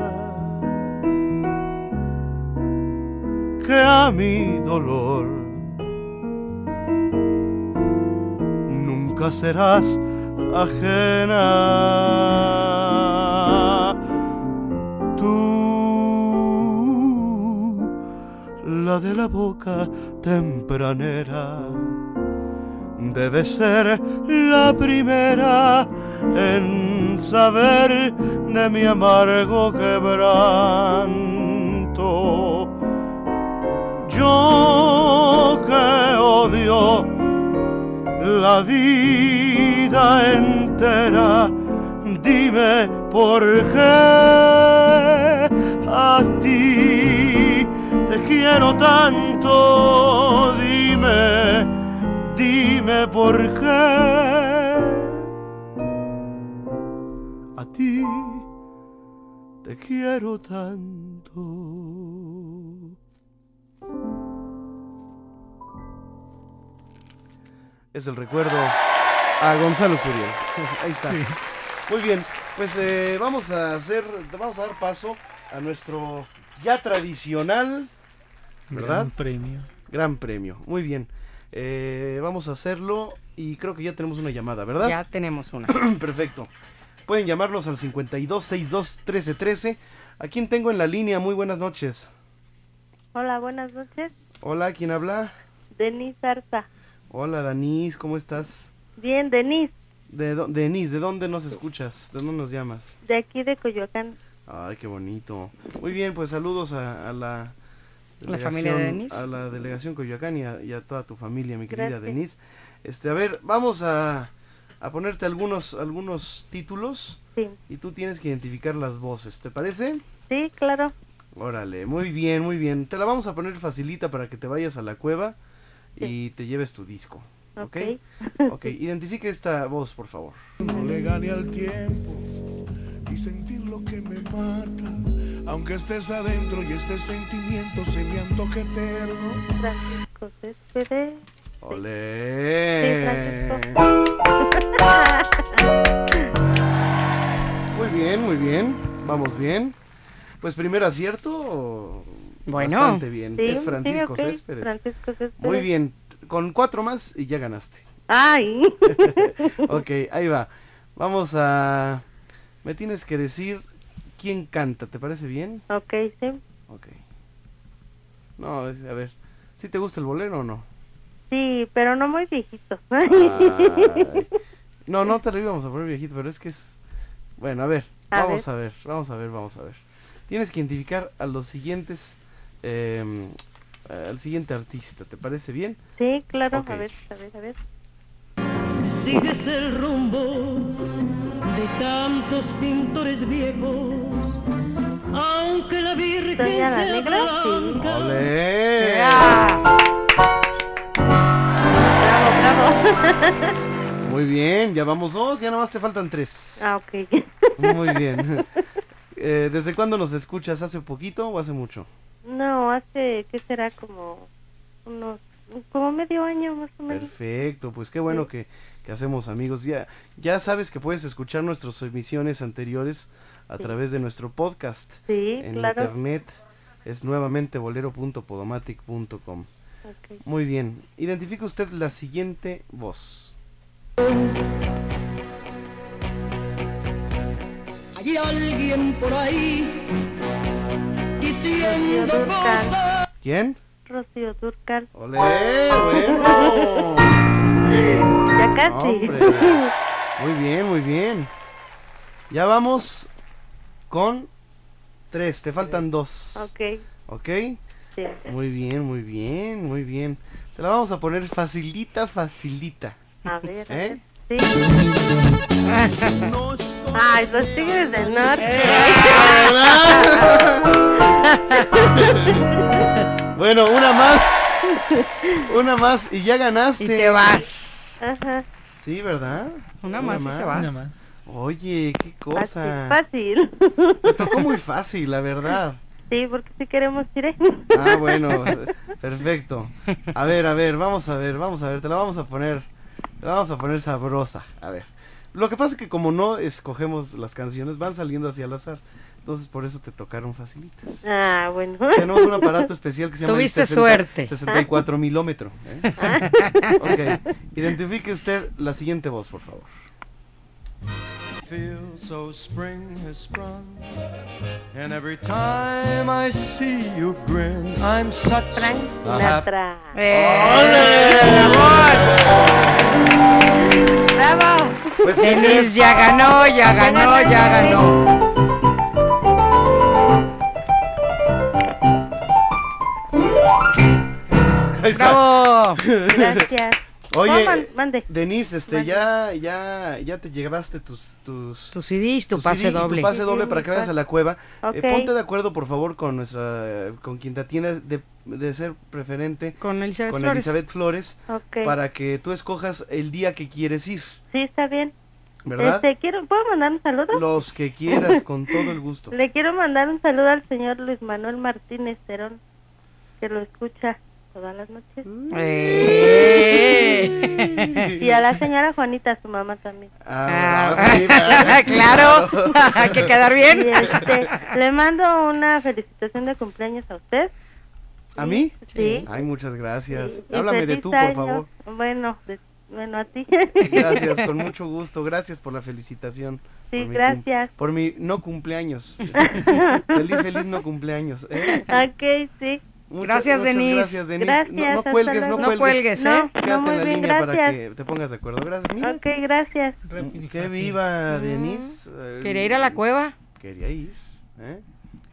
que a mi dolor nunca serás ajena. Tú, la de la boca tempranera, debe ser la primera en saber de mi amargo quebranto. Yo que odio la vida entera, dime por qué a ti te quiero tanto, dime, dime por qué. A ti te quiero tanto. Es el recuerdo a Gonzalo Curiel. *laughs* Ahí está. Sí. Muy bien, pues eh, vamos a hacer, vamos a dar paso a nuestro ya tradicional, ¿verdad? Gran premio. Gran premio, muy bien. Eh, vamos a hacerlo y creo que ya tenemos una llamada, ¿verdad? Ya tenemos una. *clears throat* Perfecto. Pueden llamarnos al 5262-1313. ¿A quién tengo en la línea? Muy buenas noches. Hola, buenas noches. Hola, ¿quién habla? Denise Arza. Hola, Danis, ¿cómo estás? Bien, Denise, De Denise, ¿de dónde nos escuchas? ¿De dónde nos llamas? de aquí de Coyoacán. Ay, qué bonito. Muy bien, pues saludos a, a la... La familia de delegación- Denise. A la delegación Coyoacán y a, y a toda tu familia, mi querida Gracias. Denise. Este, a ver, vamos a, a ponerte algunos, algunos títulos. Sí. Y tú tienes que identificar las voces, ¿te parece? Sí, claro. Órale, muy bien, muy bien. Te la vamos a poner facilita para que te vayas a la cueva y te lleves tu disco. ¿Ok? *laughs* Ok, identifique esta voz, por favor. No le gane al tiempo y sentir lo que me mata. Aunque estés adentro y este sentimiento se me antoje eterno. Francisco Céspedes. ¡Olé! *laughs* Muy bien, muy bien. Vamos bien. Pues primer acierto. Bueno. Bastante bien. Sí, es Francisco sí, Céspedes. Francisco Céspedes. Muy bien. Con cuatro más y ya ganaste. Ay. *laughs* *laughs* ok, ahí va. Vamos a... Me tienes que decir quién canta, ¿te parece bien? ok, sí. Ok. No, es- a ver. ¿Sí te gusta el bolero o no? Sí, pero no muy viejito. *laughs* Ay. No, no te lo íbamos a poner viejito, pero es que es... Bueno, a ver, A vamos ver. a ver, vamos a ver, vamos a ver. Tienes que identificar a los siguientes... em, al siguiente artista, ¿te parece bien? Sí, claro. Ok. A ver, a ver, a ver. Sigues el rumbo de tantos pintores viejos, aunque la Virgen Doña la sea Negra, sí. blanca. ¡Olé! Bravo, bravo. Muy bien, ya vamos dos, ya nada más te faltan tres. ah, ok. Muy bien. Eh, ¿Desde cuándo nos escuchas? ¿Hace poquito o hace mucho? No, hace, ¿qué será? Como unos, como medio año más o menos. Perfecto, pues qué bueno que, que hacemos amigos. Ya, ya sabes que puedes escuchar nuestras emisiones anteriores a Sí. través de nuestro podcast Sí, en claro. internet. Es nuevamente bolero.podomatic.com. Muy bien. Identifica usted la siguiente voz. Hay alguien por ahí Dúrcal. cosas. ¿Quién? Rocío Durcal. ¡Olé! ¡Bueno! Ya casi. Hombre. Muy bien, muy bien. Ya vamos con tres. Te faltan dos. Ok, ¿Ok? sí. Muy bien, muy bien, muy bien. Te la vamos a poner facilita, facilita. A ver, a ¿Eh? ver. Sí. *laughs* Ay, los tigres del norte. Bueno, una más. Una más y ya ganaste. Y te vas. Ajá. Sí, ¿verdad? Una más y se va. Una más. Oye, qué cosa. Fácil. Me tocó muy fácil, la verdad. Sí, porque si queremos ir. Ah, bueno, perfecto. A ver, a ver, vamos a ver, vamos a ver, te la vamos a poner, te la vamos a poner sabrosa. A ver. Lo que pasa es que como no escogemos las canciones, van saliendo así al azar. Entonces por eso te tocaron facilitas. Ah, bueno. *laughs* Tenemos un aparato especial que se llama Tuviste suerte. 64 *laughs* milómetro. ¿eh? ok. Identifique usted la siguiente voz, por favor. feel so spring has sprung and every time I see you grin I'm such a. ¡Bravo! Pues, ¿qué Denise crees? ya ganó, ya ganó, ya ganó. ¡Bravo! *laughs* Gracias. Oye, man-. Denise, este, Mande. ya, ya, ya te llevaste tus, tus, Tus CDs, tu tu pase CD doble. Tu pase doble para que vayas a la cueva. Eh, Ok. ponte de acuerdo, por favor, con nuestra, con quien te atiende de, de ser preferente. Con Elizabeth con Flores. Elizabeth Flores. Ok. Para que tú escojas el día que quieres ir, Sí, está bien. ¿verdad? Este, quiero, ¿Puedo mandar un saludo? Los que quieras, con todo el gusto. *laughs* Le quiero mandar un saludo al señor Luis Manuel Martínez Cerón, que lo escucha todas las noches. ¡Eh! *laughs* Y a la señora Juanita, su mamá también. Ah, *laughs* claro, *laughs* hay que quedar bien. Y este, le mando una felicitación de cumpleaños a usted. ¿A mí? Sí. Ay, muchas gracias. Y Háblame de tú, por año. favor. Bueno, de- bueno, a ti. Gracias, con mucho gusto. Gracias por la felicitación. Sí, por mi gracias. Por mi no cumpleaños. feliz, feliz no cumpleaños. ¿eh? ok, sí. Muchas- Gracias, muchas Denise. Gracias, Denise. Gracias, no, cuelgues, no cuelgues. No cuelgues, ¿eh? Quédate no, muy en la bien, línea para que te pongas de acuerdo. Gracias, mira. Ok, gracias. Que viva Denise. eh, Quería ir a la cueva. Quería ir. ¿eh?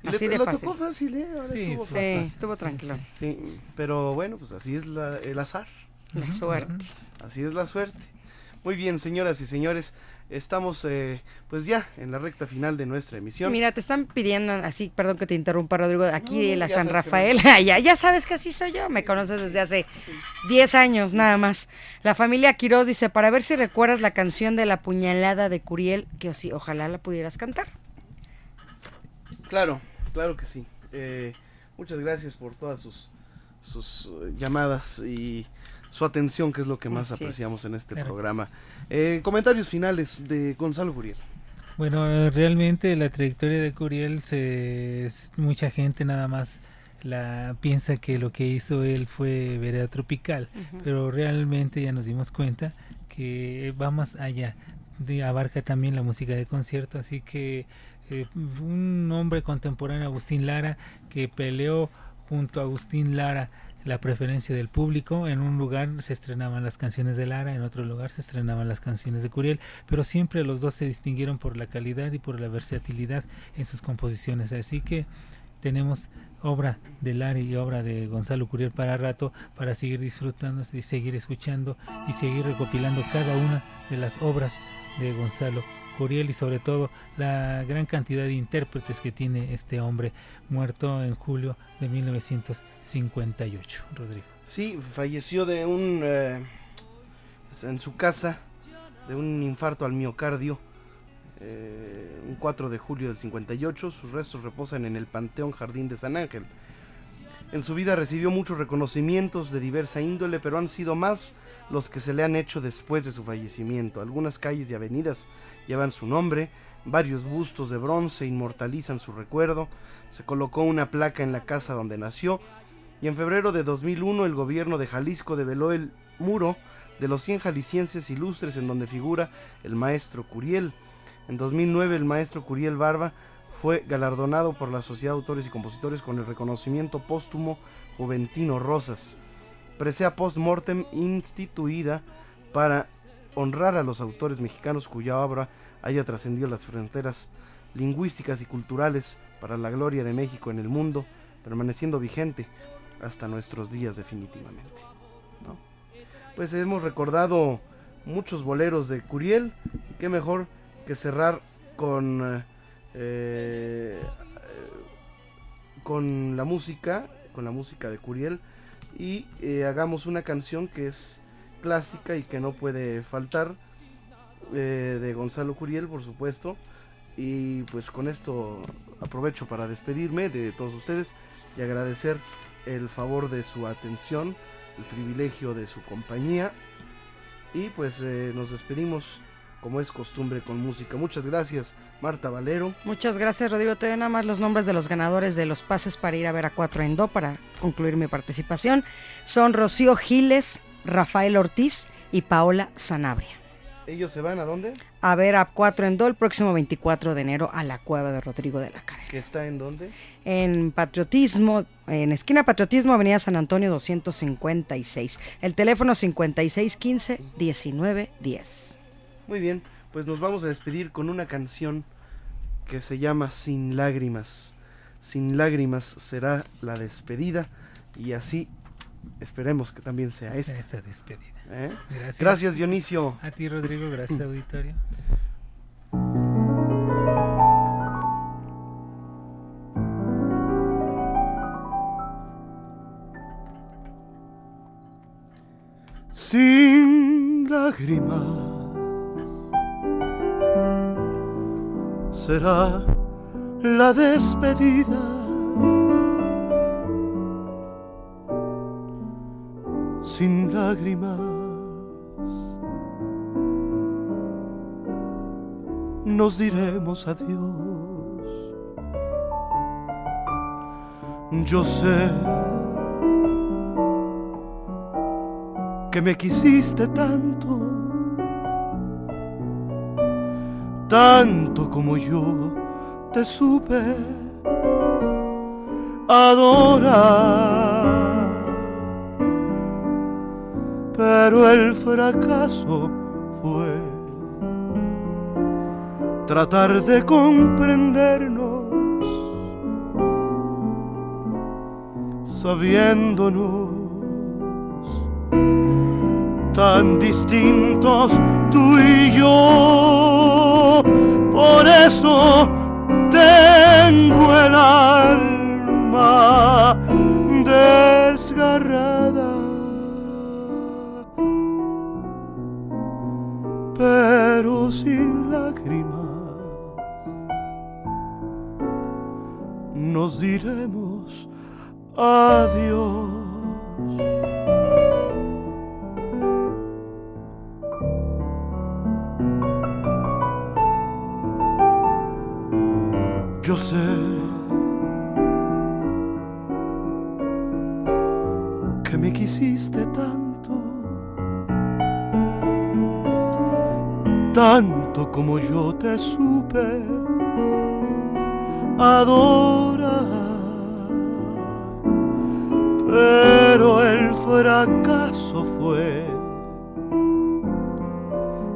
Y Así le, de lo fácil. tocó fácil, ¿eh? Ahora Sí, estuvo sí, fácil. estuvo tranquilo. Sí, pero bueno, pues así es la- el azar. La suerte. Así es la suerte. Muy bien, señoras y señores, estamos eh, pues ya en la recta final de nuestra emisión. Mira, te están pidiendo, así, perdón que te interrumpa, Rodrigo, aquí no, de la San Rafael, *laughs* ya, ya sabes que así soy yo, me conoces desde hace 10 años nada más. La familia Quiroz dice, para ver si recuerdas la canción de la puñalada de Curiel, que sí, ojalá la pudieras cantar. Claro, claro que sí. Eh, muchas gracias por todas sus, sus eh, llamadas y su atención, que es lo que más Así es. apreciamos en este Claro programa. Eh, comentarios finales de Gonzalo Guriel. Bueno, eh, realmente la trayectoria de Curiel, se, es- mucha gente nada más la piensa que lo que hizo él fue vereda tropical, pero realmente ya nos dimos cuenta que va más allá, de, abarca también la música de concierto, así que eh, un hombre contemporáneo, Agustín Lara, que peleó junto a Agustín Lara la preferencia del público. En un lugar se estrenaban las canciones de Lara, en otro lugar se estrenaban las canciones de Curiel, pero siempre los dos se distinguieron por la calidad y por la versatilidad en sus composiciones. Así que tenemos obra de Lara y obra de Gonzalo Curiel para rato para seguir disfrutando y seguir escuchando y seguir recopilando cada una de las obras de Gonzalo Curiel y sobre todo la gran cantidad de intérpretes que tiene este hombre muerto en julio de 1958. Rodrigo. Sí, falleció de un eh, en su casa de un infarto al miocardio. eh, un 4 de julio del 58, sus restos reposan en el Panteón Jardín de San Ángel. En su vida recibió muchos reconocimientos de diversa índole, pero han sido más los que se le han hecho después de su fallecimiento. Algunas calles y avenidas llevan su nombre, varios bustos de bronce inmortalizan su recuerdo, se colocó una placa en la casa donde nació y en febrero de 2001 el gobierno de Jalisco develó el muro de los 100 jaliscienses ilustres en donde figura el maestro Curiel. En 2009 el maestro Curiel Barba fue galardonado por la Sociedad de Autores y Compositores con el reconocimiento póstumo Juventino Rosas, presea post-mortem instituida para honrar a los autores mexicanos cuya obra haya trascendido las fronteras lingüísticas y culturales para la gloria de México en el mundo, permaneciendo vigente hasta nuestros días definitivamente. ¿no? Pues hemos recordado muchos boleros de Curiel, qué mejor que cerrar con eh, con la música, con la música de Curiel y eh, hagamos una canción que es clásica y que no puede faltar eh, de Gonzalo Curiel, por supuesto. Y pues con esto aprovecho para despedirme de todos ustedes y agradecer el favor de su atención, el privilegio de su compañía. Y pues eh, nos despedimos como es costumbre con música. Muchas gracias, Marta Valero. Muchas gracias, Rodrigo. Te doy nada más los nombres de los ganadores de los pases para ir a ver a Cuatro en Do para concluir mi participación. Son Rocío Giles, Rafael Ortiz y Paola Sanabria. ¿Ellos se van a dónde? A ver a Cuatro en Do el próximo 24 de enero a la cueva de Rodrigo de la Cadena. ¿Que está en dónde? En Patriotismo, en esquina Patriotismo, Avenida San Antonio 256. El teléfono 5615-1910. Muy bien, pues nos vamos a despedir con una canción que se llama Sin lágrimas. Sin lágrimas será la despedida y así esperemos que también sea esta. Esta despedida. ¿eh? Gracias. Gracias, Dionisio. A ti, Rodrigo. Gracias, auditorio. sin lágrimas será la despedida. Sin lágrimas nos diremos adiós. Yo sé que me quisiste tanto, tanto como yo te supe adorar. Pero el fracaso fue tratar de comprendernos, sabiéndonos tan distintos tú y yo. Por eso tengo el alma desgarrada. Nos diremos adiós. Yo sé que me quisiste tanto, tanto como yo te supe adorar. Pero el fracaso fue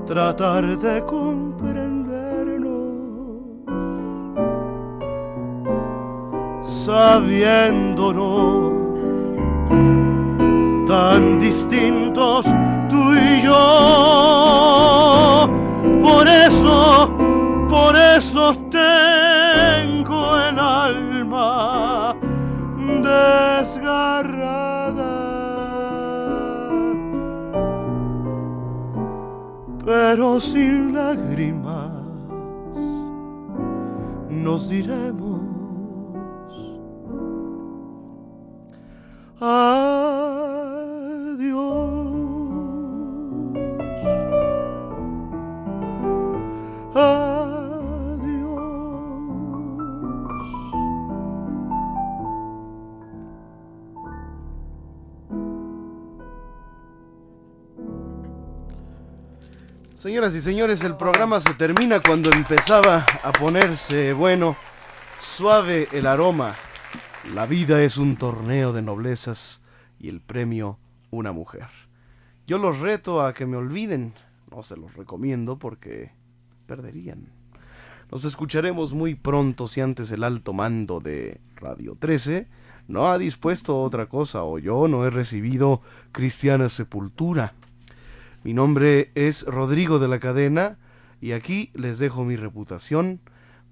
tratar de comprendernos, sabiéndonos tan distintos tú y yo. Por eso, por eso Pero sin lágrimas nos diremos Señoras y señores, el programa se termina cuando empezaba a ponerse bueno, suave el aroma. La vida es un torneo de noblezas y el premio una mujer. Yo los reto a que me olviden, no se los recomiendo porque perderían. Nos escucharemos muy pronto si antes el alto mando de Radio 13 no ha dispuesto otra cosa o yo no he recibido cristiana sepultura. Mi nombre es Rodrigo de la Cadena y aquí les dejo mi reputación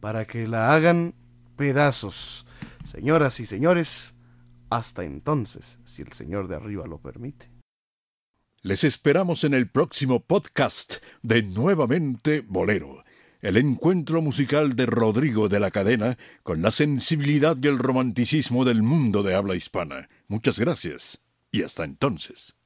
para que la hagan pedazos. Señoras y señores, hasta entonces, si el Señor de arriba lo permite. Les esperamos en el próximo podcast de Nuevamente Bolero, el encuentro musical de Rodrigo de la Cadena con la sensibilidad y el romanticismo del mundo de habla hispana. Muchas gracias y hasta entonces.